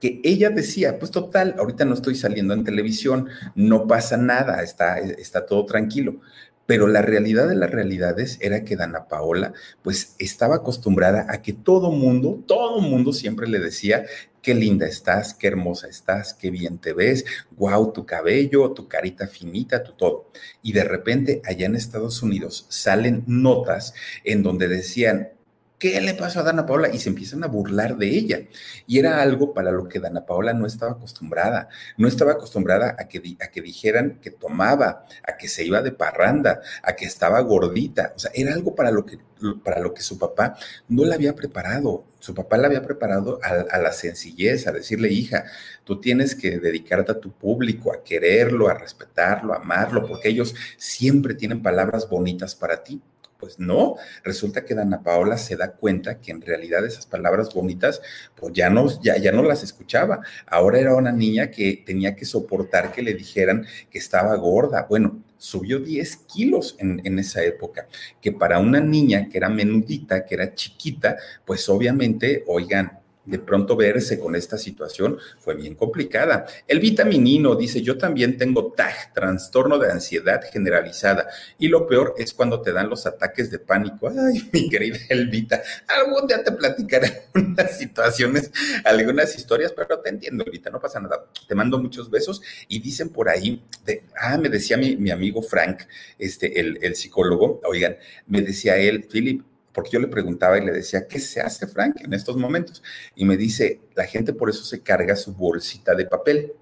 A: que ella decía, pues total, ahorita no estoy saliendo en televisión, no pasa nada, está, está todo tranquilo. Pero la realidad de las realidades era que Dana Paola, pues estaba acostumbrada a que todo mundo, todo mundo siempre le decía qué linda estás, qué hermosa estás, qué bien te ves, wow, tu cabello, tu carita finita, tu todo. Y de repente allá en Estados Unidos salen notas en donde decían, ¿qué le pasó a Dana Paola? Y se empiezan a burlar de ella. Y era algo para lo que Dana Paola no estaba acostumbrada. No estaba acostumbrada a que, a que dijeran que tomaba, a que se iba de parranda, a que estaba gordita. O sea, era algo para lo que, para lo que su papá no la había preparado. Su papá la había preparado a, a la sencillez, a decirle, hija, tú tienes que dedicarte a tu público, a quererlo, a respetarlo, a amarlo, porque ellos siempre tienen palabras bonitas para ti. Pues no, resulta que Dana Paola se da cuenta que en realidad esas palabras bonitas, pues ya no, ya, ya no las escuchaba. Ahora era una niña que tenía que soportar que le dijeran que estaba gorda. Bueno, subió 10 kilos en, en, esa época, que para una niña que era menudita, que era chiquita, pues obviamente, oigan, de pronto verse con esta situación fue bien complicada. El vitaminino dice, yo también tengo TAG, trastorno de ansiedad generalizada, y lo peor es cuando te dan los ataques de pánico. Ay, *laughs* mi querida Elvita, algún día te platicaré *laughs* unas situaciones, algunas historias, pero te entiendo, Elvita, no pasa nada. Te mando muchos besos y dicen por ahí, de, ah, me decía mi, mi amigo Frank, este, el, el psicólogo, oigan, me decía él, Philip, porque yo le preguntaba y le decía, ¿qué se hace, Frank, en estos momentos? Y me dice, la gente por eso se carga su bolsita de papel,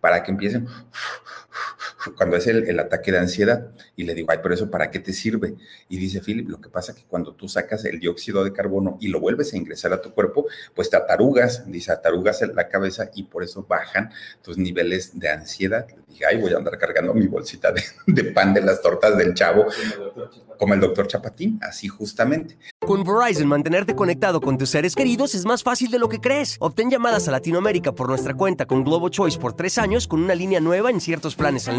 A: para que empiecen cuando es el, ataque de ansiedad. Y le digo, ay, pero eso para qué te sirve? Y dice Philip, lo que pasa es que cuando tú sacas el dióxido de carbono y lo vuelves a ingresar a tu cuerpo, pues te atarugas, dice, atarugas la cabeza y por eso bajan tus niveles de ansiedad. Le dije, ay, voy a andar cargando mi bolsita de, de pan de las tortas del chavo, como el doctor Chapatín, así justamente.
C: Con Verizon, mantenerte conectado con tus seres queridos es más fácil de lo que crees. Obtén llamadas a Latinoamérica por nuestra cuenta con Globo Choice por tres años con una línea nueva en ciertos planes al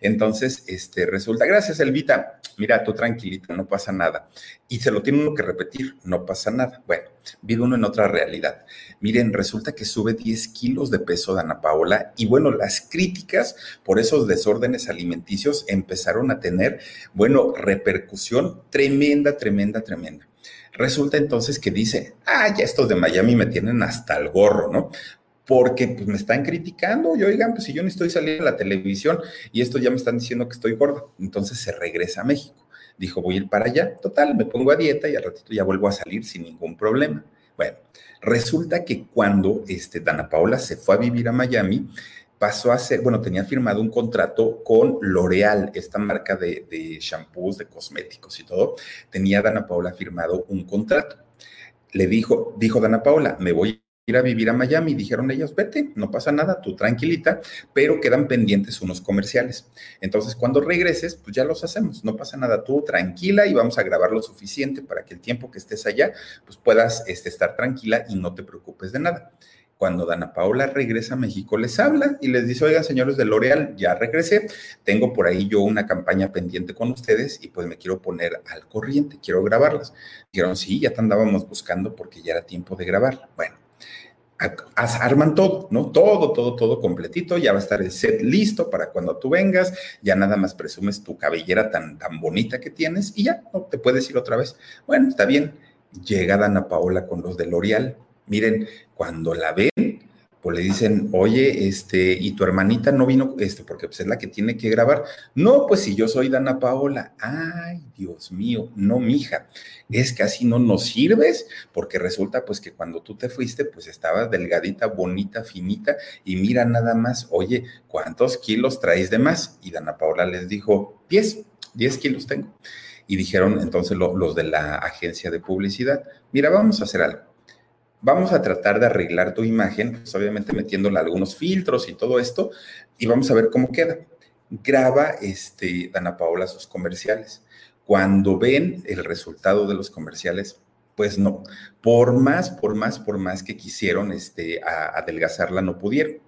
A: Entonces, este, resulta, gracias Elvita, mira, tú tranquilita, no pasa nada. Y se lo tiene uno que repetir, no pasa nada. Bueno, vive uno en otra realidad. Miren, resulta que sube 10 kilos de peso Dana Paola y bueno, las críticas por esos desórdenes alimenticios empezaron a tener, bueno, repercusión tremenda, tremenda, tremenda. Resulta entonces que dice, ah, ya estos de Miami me tienen hasta el gorro, ¿no? Porque pues, me están criticando y oigan, pues si yo no estoy saliendo a la televisión y esto ya me están diciendo que estoy gorda, entonces se regresa a México. Dijo, voy a ir para allá, total, me pongo a dieta y al ratito ya vuelvo a salir sin ningún problema. Bueno, resulta que cuando este, Dana Paola se fue a vivir a Miami, pasó a ser, bueno, tenía firmado un contrato con L'Oreal, esta marca de, shampoos, de cosméticos y todo, tenía Dana Paola firmado un contrato. Le dijo, dijo Dana Paola, me voy ir a vivir a Miami. Dijeron ellos, vete, no pasa nada, tú tranquilita, pero quedan pendientes unos comerciales. Entonces, cuando regreses, pues ya los hacemos, no pasa nada, tú tranquila y vamos a grabar lo suficiente para que el tiempo que estés allá, pues puedas este, estar tranquila y no te preocupes de nada. Cuando Dana Paola regresa a México, les habla y les dice, oigan, señores de L'Oreal, ya regresé, tengo por ahí yo una campaña pendiente con ustedes y pues me quiero poner al corriente, quiero grabarlas. Dijeron, sí, ya te andábamos buscando porque ya era tiempo de grabarla. Bueno, arman todo, ¿no? Todo, todo, todo completito, ya va a estar el set listo para cuando tú vengas, ya nada más presumes tu cabellera tan, tan bonita que tienes y ya, no te puedes ir otra vez. Bueno, está bien. Llega Dana Paola con los de L'Oreal. Miren, cuando la ven, le dicen, oye, este, y tu hermanita no vino, este, porque pues, es la que tiene que grabar. No, pues si yo soy Dana Paola, ay, Dios mío, no, mija, es que así no nos sirves, porque resulta pues que cuando tú te fuiste, pues estaba delgadita, bonita, finita, y mira nada más, oye, ¿cuántos kilos traes de más? Y Dana Paola les dijo, 10, 10 kilos tengo. Y dijeron entonces los de la agencia de publicidad, mira, vamos a hacer algo vamos a tratar de arreglar tu imagen, pues obviamente metiéndole algunos filtros y todo esto, y vamos a ver cómo queda. Graba este, Dana Paola sus comerciales. Cuando ven el resultado de los comerciales, pues no. Por más, por más, por más que quisieron este, adelgazarla, no pudieron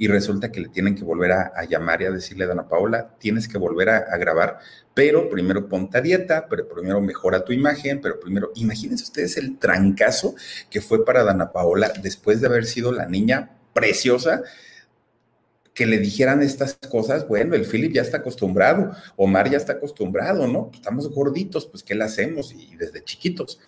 A: y resulta que le tienen que volver a, llamar y a decirle a Dana Paola, tienes que volver a, grabar, pero primero ponte a dieta, pero primero mejora tu imagen, pero primero, imagínense ustedes el trancazo que fue para Dana Paola después de haber sido la niña preciosa que le dijeran estas cosas, bueno, el Philip ya está acostumbrado, Omar ya está acostumbrado, ¿no? Pues estamos gorditos, pues ¿qué le hacemos? Y desde chiquitos.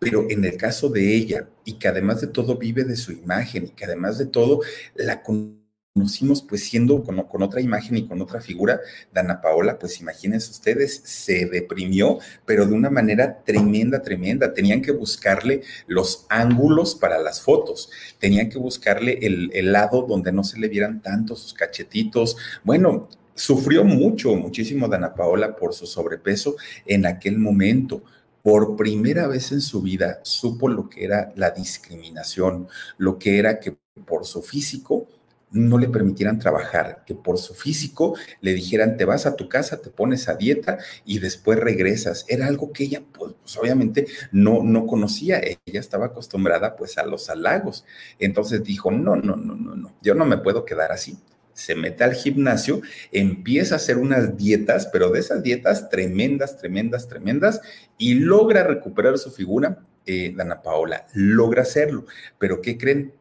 A: Pero en el caso de ella, y que además de todo vive de su imagen, y que además de todo la conocimos pues siendo con, otra imagen y con otra figura, Dana Paola, pues imagínense ustedes, se deprimió, pero de una manera tremenda, tremenda. Tenían que buscarle los ángulos para las fotos, tenían que buscarle el lado donde no se le vieran tanto sus cachetitos. Bueno, sufrió mucho, muchísimo Dana Paola por su sobrepeso en aquel momento por primera vez en su vida supo lo que era la discriminación, lo que era que por su físico no le permitieran trabajar, que por su físico le dijeran, te vas a tu casa, te pones a dieta y después regresas. Era algo que ella, pues, pues obviamente no, no conocía. Ella estaba acostumbrada pues a los halagos. Entonces dijo, no, no, no, no, no, yo no me puedo quedar así se mete al gimnasio, empieza a hacer unas dietas, pero de esas dietas tremendas, tremendas, tremendas, y logra recuperar su figura, eh, Dana Paola, logra hacerlo. Pero ¿qué creen?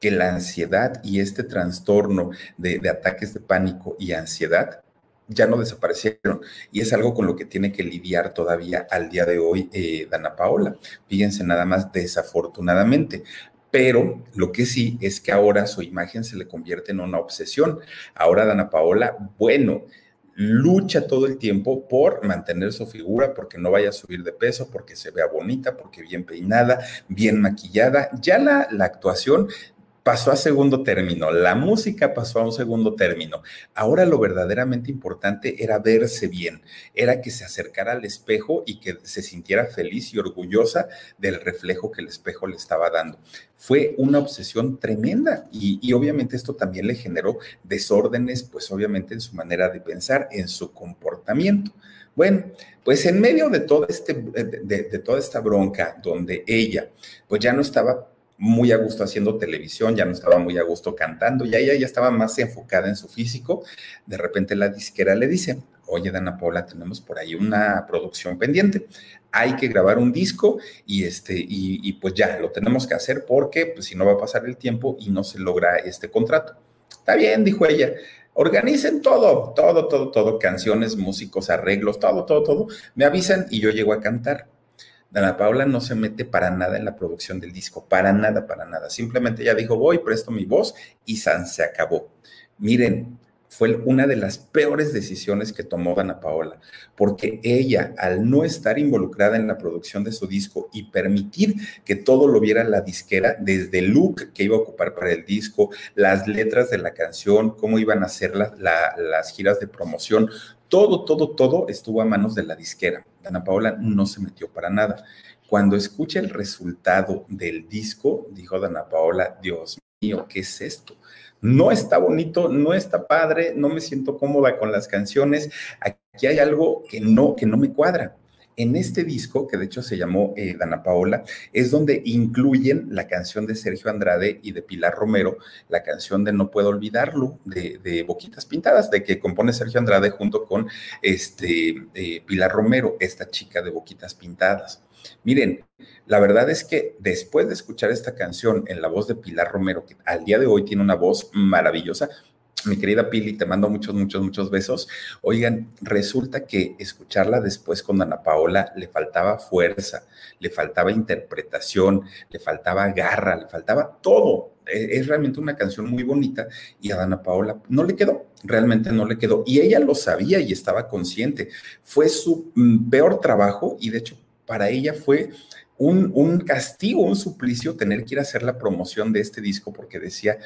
A: Que la ansiedad y este trastorno de, ataques de pánico y ansiedad ya no desaparecieron y es algo con lo que tiene que lidiar todavía al día de hoy eh, Dana Paola. Fíjense nada más desafortunadamente pero lo que sí es que ahora su imagen se le convierte en una obsesión. Ahora Dana Paola, bueno, lucha todo el tiempo por mantener su figura, porque no vaya a subir de peso, porque se vea bonita, porque bien peinada, bien maquillada. Ya la, la actuación pasó a segundo término, la música pasó a un segundo término. Ahora lo verdaderamente importante era verse bien, era que se acercara al espejo y que se sintiera feliz y orgullosa del reflejo que el espejo le estaba dando. Fue una obsesión tremenda y, obviamente esto también le generó desórdenes, pues obviamente en su manera de pensar, en su comportamiento. Bueno, pues en medio de, todo este, de, toda esta bronca donde ella pues ya no estaba muy a gusto haciendo televisión, ya no estaba muy a gusto cantando, ya ella ya estaba más enfocada en su físico. De repente la disquera le dice, oye, Dana Paula, tenemos por ahí una producción pendiente, hay que grabar un disco y, este, y, pues ya, lo tenemos que hacer porque pues, si no va a pasar el tiempo y no se logra este contrato. Está bien, dijo ella, organicen todo, todo, todo, todo, canciones, músicos, arreglos, todo, todo, todo, me avisan y yo llego a cantar. Dana Paula no se mete para nada en la producción del disco, para nada, para nada. Simplemente ella dijo, voy, presto mi voz y San se acabó. Miren, fue una de las peores decisiones que tomó Dana Paola, porque ella, al no estar involucrada en la producción de su disco y permitir que todo lo viera la disquera, desde el look que iba a ocupar para el disco, las letras de la canción, cómo iban a ser las giras de promoción, todo, todo, todo estuvo a manos de la disquera. Dana Paola no se metió para nada. Cuando escucha el resultado del disco, dijo Dana Paola, Dios mío, ¿qué es esto? No está bonito, no está padre, no me siento cómoda con las canciones. Aquí hay algo que no, que no me cuadra. En este disco, que de hecho se llamó eh, Dana Paola, es donde incluyen la canción de Sergio Andrade y de Pilar Romero, la canción de No Puedo Olvidarlo, de, Boquitas Pintadas, de que compone Sergio Andrade junto con este, eh, Pilar Romero, esta chica de Boquitas Pintadas. Miren, la verdad es que después de escuchar esta canción en la voz de Pilar Romero, que al día de hoy tiene una voz maravillosa, mi querida Pili, te mando muchos, muchos, muchos besos. Oigan, resulta que escucharla después con Ana Paola le faltaba fuerza, le faltaba interpretación, le faltaba garra, le faltaba todo. E, es realmente una canción muy bonita y a Ana Paola no le quedó, realmente no le quedó. Y ella lo sabía y estaba consciente. Fue su mm, peor trabajo y de hecho para ella fue un, un castigo, un suplicio tener que ir a hacer la promoción de este disco porque decía,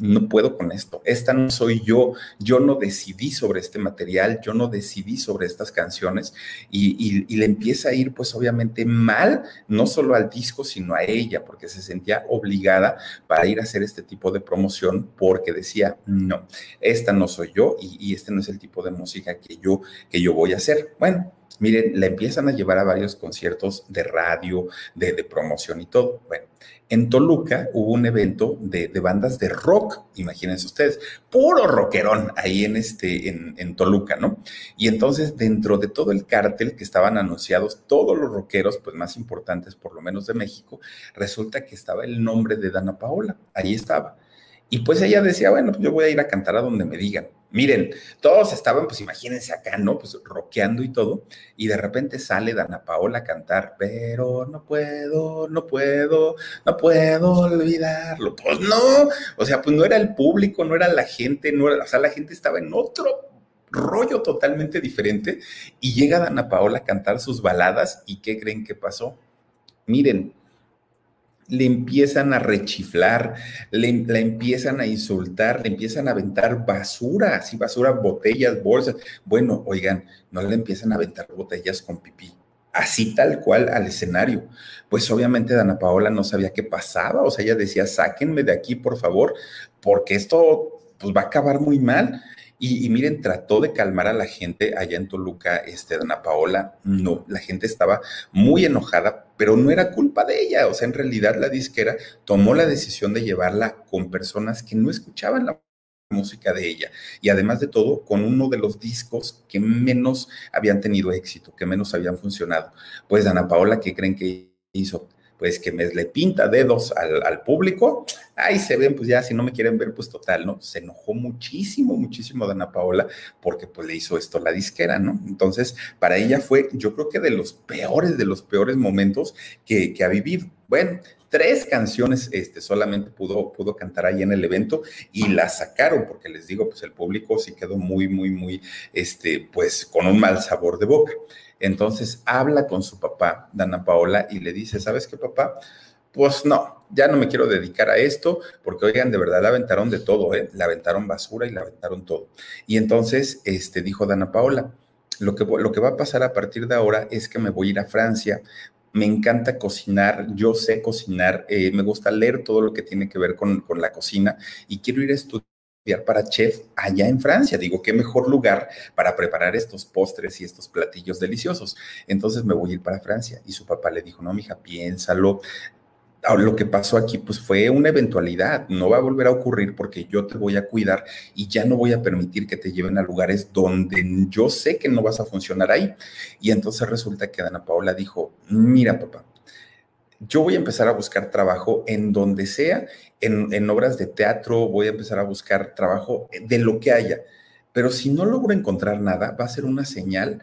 A: no puedo con esto, esta no soy yo, yo no decidí sobre este material, yo no decidí sobre estas canciones y, le empieza a ir pues obviamente mal, no solo al disco, sino a ella, porque se sentía obligada para ir a hacer este tipo de promoción porque decía, no, esta no soy yo y, este no es el tipo de música que yo, que yo voy a hacer. Bueno, miren, la empiezan a llevar a varios conciertos de radio, de, de promoción y todo. Bueno, en Toluca hubo un evento de, bandas de rock, imagínense ustedes, puro rockerón ahí en, este, en, Toluca, ¿no? Y entonces dentro de todo el cártel que estaban anunciados, todos los rockeros, pues más importantes por lo menos de México, resulta que estaba el nombre de Dana Paola, ahí estaba. Y pues ella decía, bueno, pues yo voy a ir a cantar a donde me digan. Miren, todos estaban, pues imagínense acá, ¿no? Pues rockeando y todo, y de repente sale Dana Paola a cantar, pero no puedo, no puedo, no puedo olvidarlo. Pues no, o sea, pues no era el público, no era la gente, no era, o sea, la gente estaba en otro rollo totalmente diferente, y llega Dana Paola a cantar sus baladas, ¿y qué creen que pasó? Miren, le empiezan a rechiflar, le, la empiezan a insultar, le empiezan a aventar basura, así basura, botellas, bolsas. Bueno, oigan, no le empiezan a aventar botellas con pipí, así tal cual al escenario. Pues obviamente Dana Paola no sabía qué pasaba, o sea, ella decía, sáquenme de aquí, por favor, porque esto pues va a acabar muy mal. Y, miren, trató de calmar a la gente allá en Toluca, este, Dana Paola. No, la gente estaba muy enojada, pero no era culpa de ella. O sea, en realidad la disquera tomó la decisión de llevarla con personas que no escuchaban la música de ella. Y además de todo, con uno de los discos que menos habían tenido éxito, que menos habían funcionado. Pues Dana Paola, ¿qué creen que hizo? Pues que me le pinta dedos al, público, ahí se ven, pues ya si no me quieren ver, pues total, ¿no? Se enojó muchísimo, muchísimo Dana Paola porque pues le hizo esto la disquera, ¿no? Entonces, para ella fue, yo creo que de los peores, de los peores momentos que, que ha vivido. Bueno, tres canciones este, solamente pudo, pudo cantar ahí en el evento y la sacaron, porque les digo, pues el público sí quedó muy, muy, muy, este, pues con un mal sabor de boca. Entonces habla con su papá, Dana Paola, y le dice, ¿sabes qué, papá? Pues no, ya no me quiero dedicar a esto, porque oigan, de verdad la aventaron de todo, ¿eh? La aventaron basura y la aventaron todo. Y entonces, este, dijo Dana Paola, lo que, lo que va a pasar a partir de ahora es que me voy a ir a Francia me encanta cocinar, yo sé cocinar, eh, me gusta leer todo lo que tiene que ver con, con, la cocina y quiero ir a estudiar para chef allá en Francia. Digo, qué mejor lugar para preparar estos postres y estos platillos deliciosos. Entonces me voy a ir para Francia. Y su papá le dijo, no, mija, piénsalo. Lo que pasó aquí, pues fue una eventualidad, no va a volver a ocurrir porque yo te voy a cuidar y ya no voy a permitir que te lleven a lugares donde yo sé que no vas a funcionar ahí. Y entonces resulta que Dana Paola dijo, mira papá, yo voy a empezar a buscar trabajo en donde sea, en, obras de teatro, voy a empezar a buscar trabajo de lo que haya. Pero si no logro encontrar nada, va a ser una señal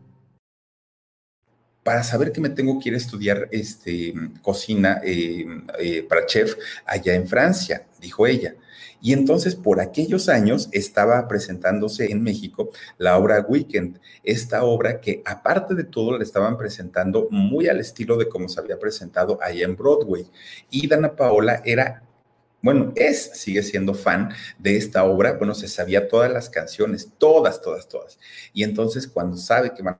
A: Para saber que me tengo que ir a estudiar este, cocina eh, eh, para chef allá en Francia, dijo ella. Y entonces por aquellos años estaba presentándose en México la obra Weekend, esta obra que aparte de todo le estaban presentando muy al estilo de como se había presentado allá en Broadway. Y Dana Paola era bueno, es, sigue siendo fan de esta obra, bueno, se sabía todas las canciones, todas, todas, todas. Y entonces cuando sabe que van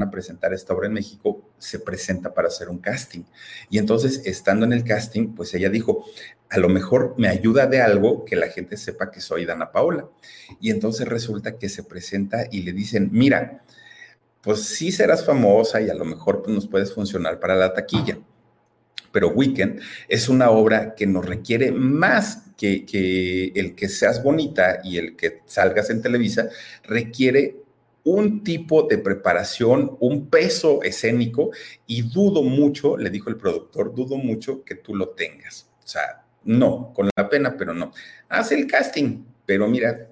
A: a presentar esta obra en México, se presenta para hacer un casting. Y entonces, estando en el casting, pues ella dijo, a lo mejor me ayuda de algo que la gente sepa que soy Dana Paola. Y entonces resulta que se presenta y le dicen, mira, pues sí serás famosa y a lo mejor pues, nos puedes funcionar para la taquilla. Pero Weekend es una obra que nos requiere más que, que el que seas bonita y el que salgas en Televisa, requiere un tipo de preparación, un peso escénico y dudo mucho, le dijo el productor, dudo mucho que tú lo tengas. O sea, no, con la pena, pero no. Haz el casting, pero mira,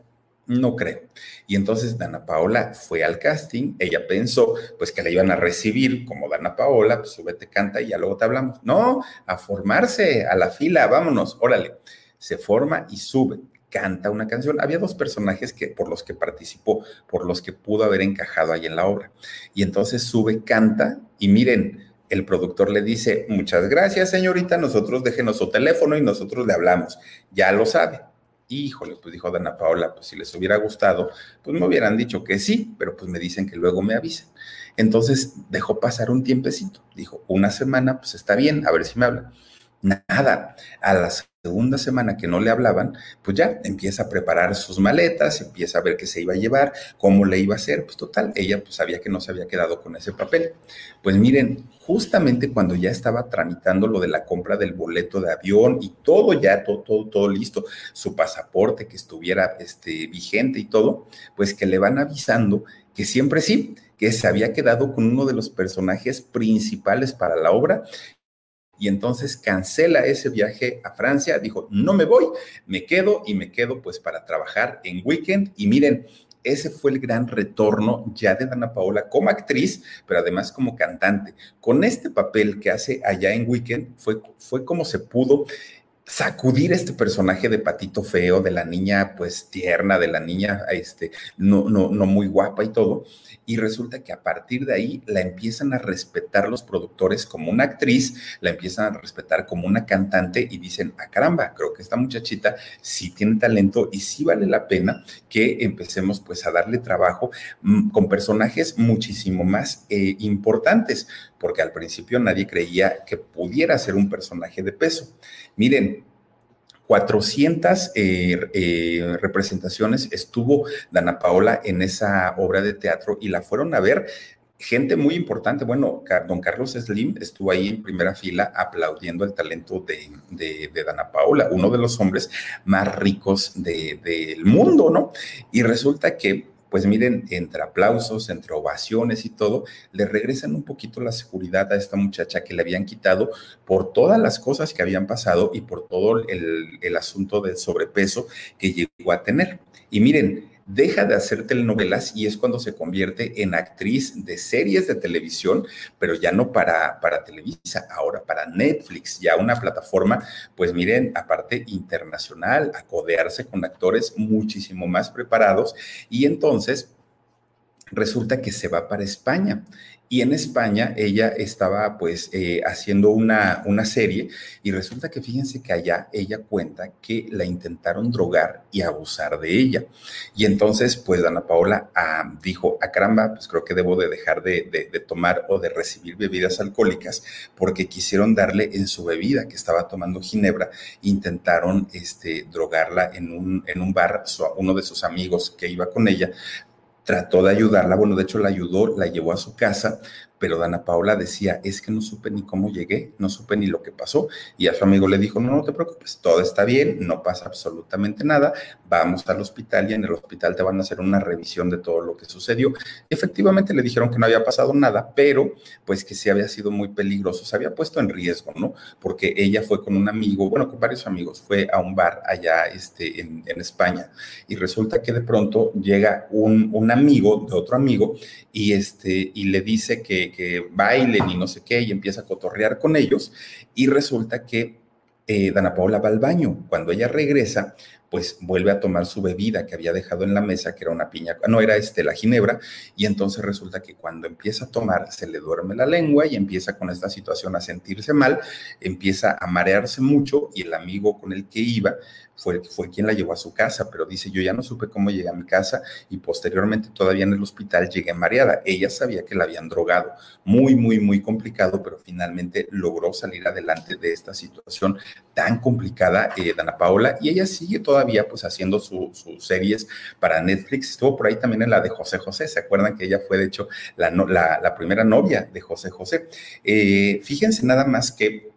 A: no creo. Y entonces Dana Paola fue al casting, ella pensó pues que la iban a recibir como Dana Paola, pues súbete, canta y ya luego te hablamos. No, a formarse, a la fila, vámonos, órale. Se forma y sube canta una canción. Había dos personajes que, por los que participó, por los que pudo haber encajado ahí en la obra. Y entonces sube, canta y miren, el productor le dice, muchas gracias señorita, nosotros déjenos su teléfono y nosotros le hablamos. Ya lo sabe. Híjole, pues dijo Dana Paola, pues si les hubiera gustado, pues me hubieran dicho que sí, pero pues me dicen que luego me avisen. Entonces dejó pasar un tiempecito. Dijo, una semana, pues está bien, a ver si me hablan. Nada. A las segunda semana que no le hablaban, pues ya empieza a preparar sus maletas, empieza a ver qué se iba a llevar, cómo le iba a hacer, pues total, ella pues sabía que no se había quedado con ese papel. Pues miren, justamente cuando ya estaba tramitando lo de la compra del boleto de avión y todo ya, todo, todo, todo listo, su pasaporte que estuviera este, vigente y todo, pues que le van avisando que siempre sí, que se había quedado con uno de los personajes principales para la obra y entonces cancela ese viaje a Francia, dijo, no me voy, me quedo y me quedo pues para trabajar en Weekend y miren, ese fue el gran retorno ya de Dana Paola como actriz, pero además como cantante. Con este papel que hace allá en Weekend fue, fue como se pudo sacudir este personaje de patito feo, de la niña pues tierna, de la niña este, no, no, no muy guapa y todo. Y resulta que a partir de ahí la empiezan a respetar los productores como una actriz, la empiezan a respetar como una cantante y dicen, ah caramba, creo que esta muchachita sí tiene talento y sí vale la pena que empecemos pues a darle trabajo mm, con personajes muchísimo más eh, importantes, porque al principio nadie creía que pudiera ser un personaje de peso. Miren, 400 eh, eh, representaciones estuvo Dana Paola en esa obra de teatro y la fueron a ver gente muy importante. Bueno, don Carlos Slim estuvo ahí en primera fila aplaudiendo el talento de, de, Dana Paola, uno de los hombres más ricos del mundo, ¿no? Y resulta que pues miren, entre aplausos, entre ovaciones y todo, le regresan un poquito la seguridad a esta muchacha que le habían quitado por todas las cosas que habían pasado y por todo el, el asunto del sobrepeso que llegó a tener. Y miren, deja de hacer telenovelas y es cuando se convierte en actriz de series de televisión, pero ya no para, para Televisa, ahora para Netflix, ya una plataforma, pues miren, aparte internacional, a codearse con actores muchísimo más preparados y entonces resulta que se va para España y en España ella estaba pues eh, haciendo una, una serie y resulta que fíjense que allá ella cuenta que la intentaron drogar y abusar de ella. Y entonces pues Ana Paola ah, dijo, a ah, caramba, pues creo que debo de dejar de, de, tomar o de recibir bebidas alcohólicas porque quisieron darle en su bebida que estaba tomando ginebra, intentaron este, drogarla en un, en un bar, uno de sus amigos que iba con ella, trató de ayudarla, bueno, de hecho la ayudó, la llevó a su casa, pero Dana Paola decía, es que no supe ni cómo llegué, no supe ni lo que pasó. Y a su amigo le dijo, no, no te preocupes, todo está bien, no pasa absolutamente nada, vamos al hospital y en el hospital te van a hacer una revisión de todo lo que sucedió. Efectivamente le dijeron que no había pasado nada, pero pues que sí había sido muy peligroso, se había puesto en riesgo, ¿no? Porque ella fue con un amigo, bueno, con varios amigos, fue a un bar allá este, en, España y resulta que de pronto llega un, un amigo de otro amigo y, este, y le dice que que, bailen y no sé qué, y empieza a cotorrear con ellos, y resulta que eh, Dana Paola va al baño. Cuando ella regresa, pues vuelve a tomar su bebida que había dejado en la mesa, que era una piña, no era este, la ginebra, y entonces resulta que cuando empieza a tomar se le duerme la lengua y empieza con esta situación a sentirse mal, empieza a marearse mucho y el amigo con el que iba fue, fue quien la llevó a su casa, pero dice, yo ya no supe cómo llegué a mi casa y posteriormente todavía en el hospital llegué mareada. Ella sabía que la habían drogado. Muy, muy, muy complicado, pero finalmente logró salir adelante de esta situación tan complicada, eh, Dana Paola, y ella sigue todavía pues haciendo sus series para Netflix. Estuvo por ahí también en la de José José, ¿se acuerdan que ella fue de hecho la, la, primera novia de José José? Eh, fíjense nada más que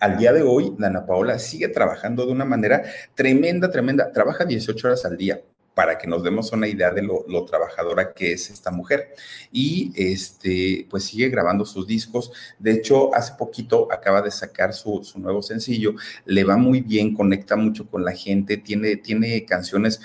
A: al día de hoy, Dana Paola sigue trabajando de una manera tremenda, tremenda. Trabaja 18 horas al día para que nos demos una idea de lo, trabajadora que es esta mujer. Y este, pues sigue grabando sus discos. De hecho, hace poquito acaba de sacar su, su nuevo sencillo. Le va muy bien, conecta mucho con la gente, tiene, tiene canciones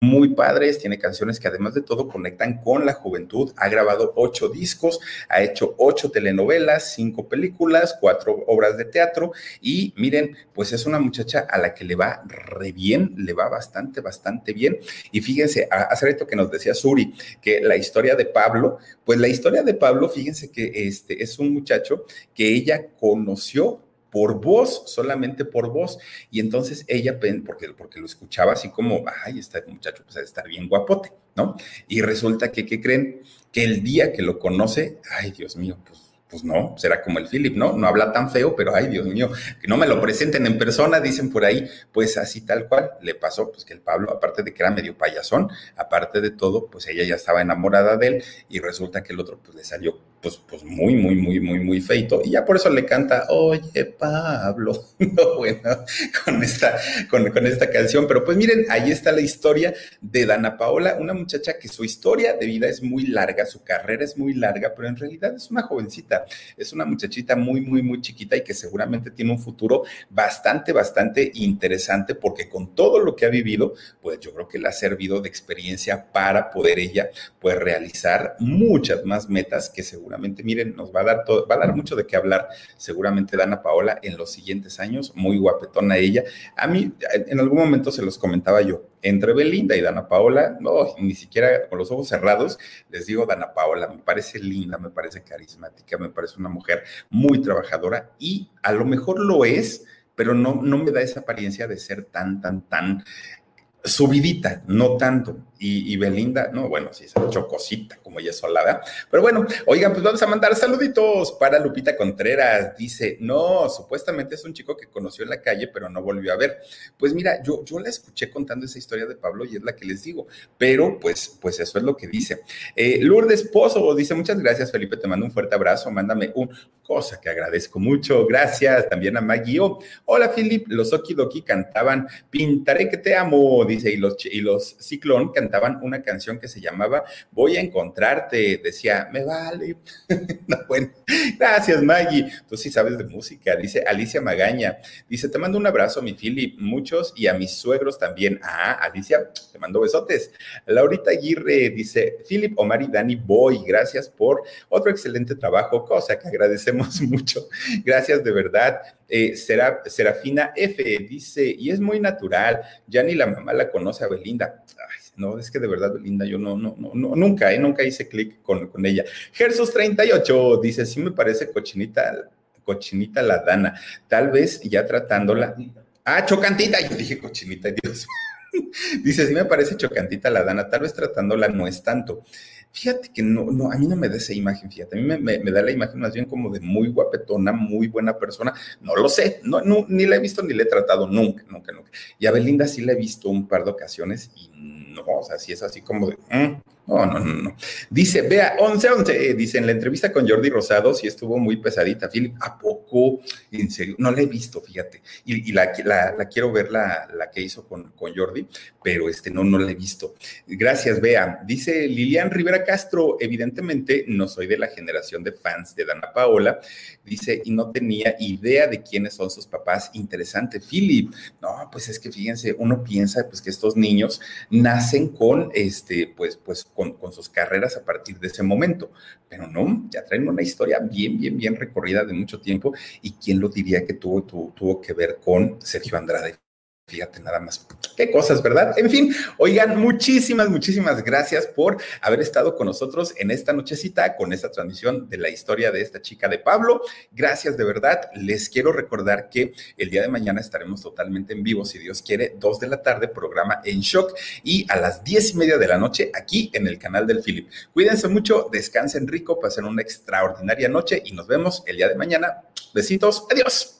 A: muy padres, tiene canciones que además de todo conectan con la juventud, ha grabado ocho discos, ha hecho ocho telenovelas, cinco películas, cuatro obras de teatro y miren, pues es una muchacha a la que le va re bien, le va bastante, bastante bien. Y fíjense, hace rato que nos decía Suri que la historia de Pablo, pues la historia de Pablo, fíjense que este es un muchacho que ella conoció por voz, solamente por voz. Y entonces ella, porque, porque lo escuchaba así como, ay, este muchacho pues estar bien guapote, ¿no? Y resulta que, ¿qué creen? Que el día que lo conoce, ay, Dios mío, pues pues no, será como el Philip, ¿no? No habla tan feo, pero ay, Dios mío, que no me lo presenten en persona, dicen por ahí, pues así tal cual le pasó, pues que el Pablo, aparte de que era medio payasón, aparte de todo, pues ella ya estaba enamorada de él y resulta que el otro pues le salió pues, pues muy, muy, muy, muy, muy feito. Y ya por eso le canta, oye, Pablo, *laughs* no, bueno, con esta, con, con, esta canción. Pero pues miren, ahí está la historia de Dana Paola, una muchacha que su historia de vida es muy larga, su carrera es muy larga, pero en realidad es una jovencita, es una muchachita muy, muy, muy chiquita y que seguramente tiene un futuro bastante, bastante interesante porque con todo lo que ha vivido, pues yo creo que le ha servido de experiencia para poder ella, pues realizar muchas más metas que seguramente seguramente, miren, nos va a dar todo, va a dar mucho de qué hablar, seguramente Dana Paola en los siguientes años, muy guapetona ella. A mí, en algún momento se los comentaba yo, entre Belinda y Dana Paola, no, ni siquiera con los ojos cerrados, les digo Dana Paola, me parece linda, me parece carismática, me parece una mujer muy trabajadora y a lo mejor lo es, pero no, no me da esa apariencia de ser tan, tan, tan subidita, no tanto. Y, Belinda, no, bueno, sí, se hecho cosita, como ella sola, ¿verdad? Pero bueno, oigan, pues vamos a mandar saluditos para Lupita Contreras. Dice, no, supuestamente es un chico que conoció en la calle, pero no volvió a ver. Pues mira, yo, yo la escuché contando esa historia de Pablo y es la que les digo, pero pues, pues eso es lo que dice. Eh, Lourdes Pozo dice, muchas gracias, Felipe, te mando un fuerte abrazo, mándame un cosa que agradezco mucho. Gracias también a Maggie. Hola, Philip, los Okidoki cantaban Pintaré que te amo dice, y los, y los Ciclón cantaban una canción que se llamaba Voy a encontrarte, decía, me vale. *laughs* bueno, gracias Maggie, tú sí sabes de música, dice Alicia Magaña, dice, te mando un abrazo, mi Philip, muchos, y a mis suegros también. Ah, Alicia, te mando besotes. Laurita Aguirre dice, Philip, Omar y Dani Boy, gracias por otro excelente trabajo, cosa que agradecemos *laughs* mucho. Gracias de verdad. Eh, Serafina F dice, y es muy natural, ya ni la mamá la conoce a Belinda. No, es que de verdad, Belinda, yo no, no, no, nunca, eh, nunca hice clic con, con ella. Gersus 38 dice, sí me parece cochinita, cochinita la Dana, tal vez ya tratándola. Ah, chocantita, yo dije cochinita, *laughs* Dios. dice, sí me parece chocantita la Dana, tal vez tratándola no es tanto. Fíjate que no, no, a mí no me da esa imagen, fíjate, a mí me, da la imagen más bien como de muy guapetona, muy buena persona. No lo sé, no, no, ni la he visto ni la he tratado nunca, nunca, nunca. Y a Belinda sí la he visto un par de ocasiones y no, o sea, sí es así como de, mm, no, no, no, no. Dice, vea, 11, 11, dice, en la entrevista con Jordi Rosado sí estuvo muy pesadita, Philip, ¿a poco? En serio, no la he visto, fíjate, y, la, quiero ver la, que hizo con, Jordi, pero este, no, no la he visto. Gracias, vea. Dice Lilian Rivera Castro, evidentemente no soy de la generación de fans de Dana Paola, dice, y no tenía idea de quiénes son sus papás. Interesante, Philip. No, pues es que fíjense, uno piensa pues que estos niños nacen con, este, pues, pues, con, sus carreras a partir de ese momento. Pero no, ya traen una historia bien, bien, bien recorrida de mucho tiempo. ¿Y quién lo diría que tuvo, tuvo, que ver con Sergio Andrade? Fíjate nada más. Qué cosas, ¿verdad? En fin, oigan, muchísimas, muchísimas gracias por haber estado con nosotros en esta nochecita con esta transmisión de la historia de esta chica de Pablo. Gracias de verdad. Les quiero recordar que el día de mañana estaremos totalmente en vivo, si Dios quiere, dos de la tarde, programa En Shock y a las diez y media de la noche aquí en el canal del Philip. Cuídense mucho, descansen rico, pasen una extraordinaria noche y nos vemos el día de mañana. Besitos, adiós.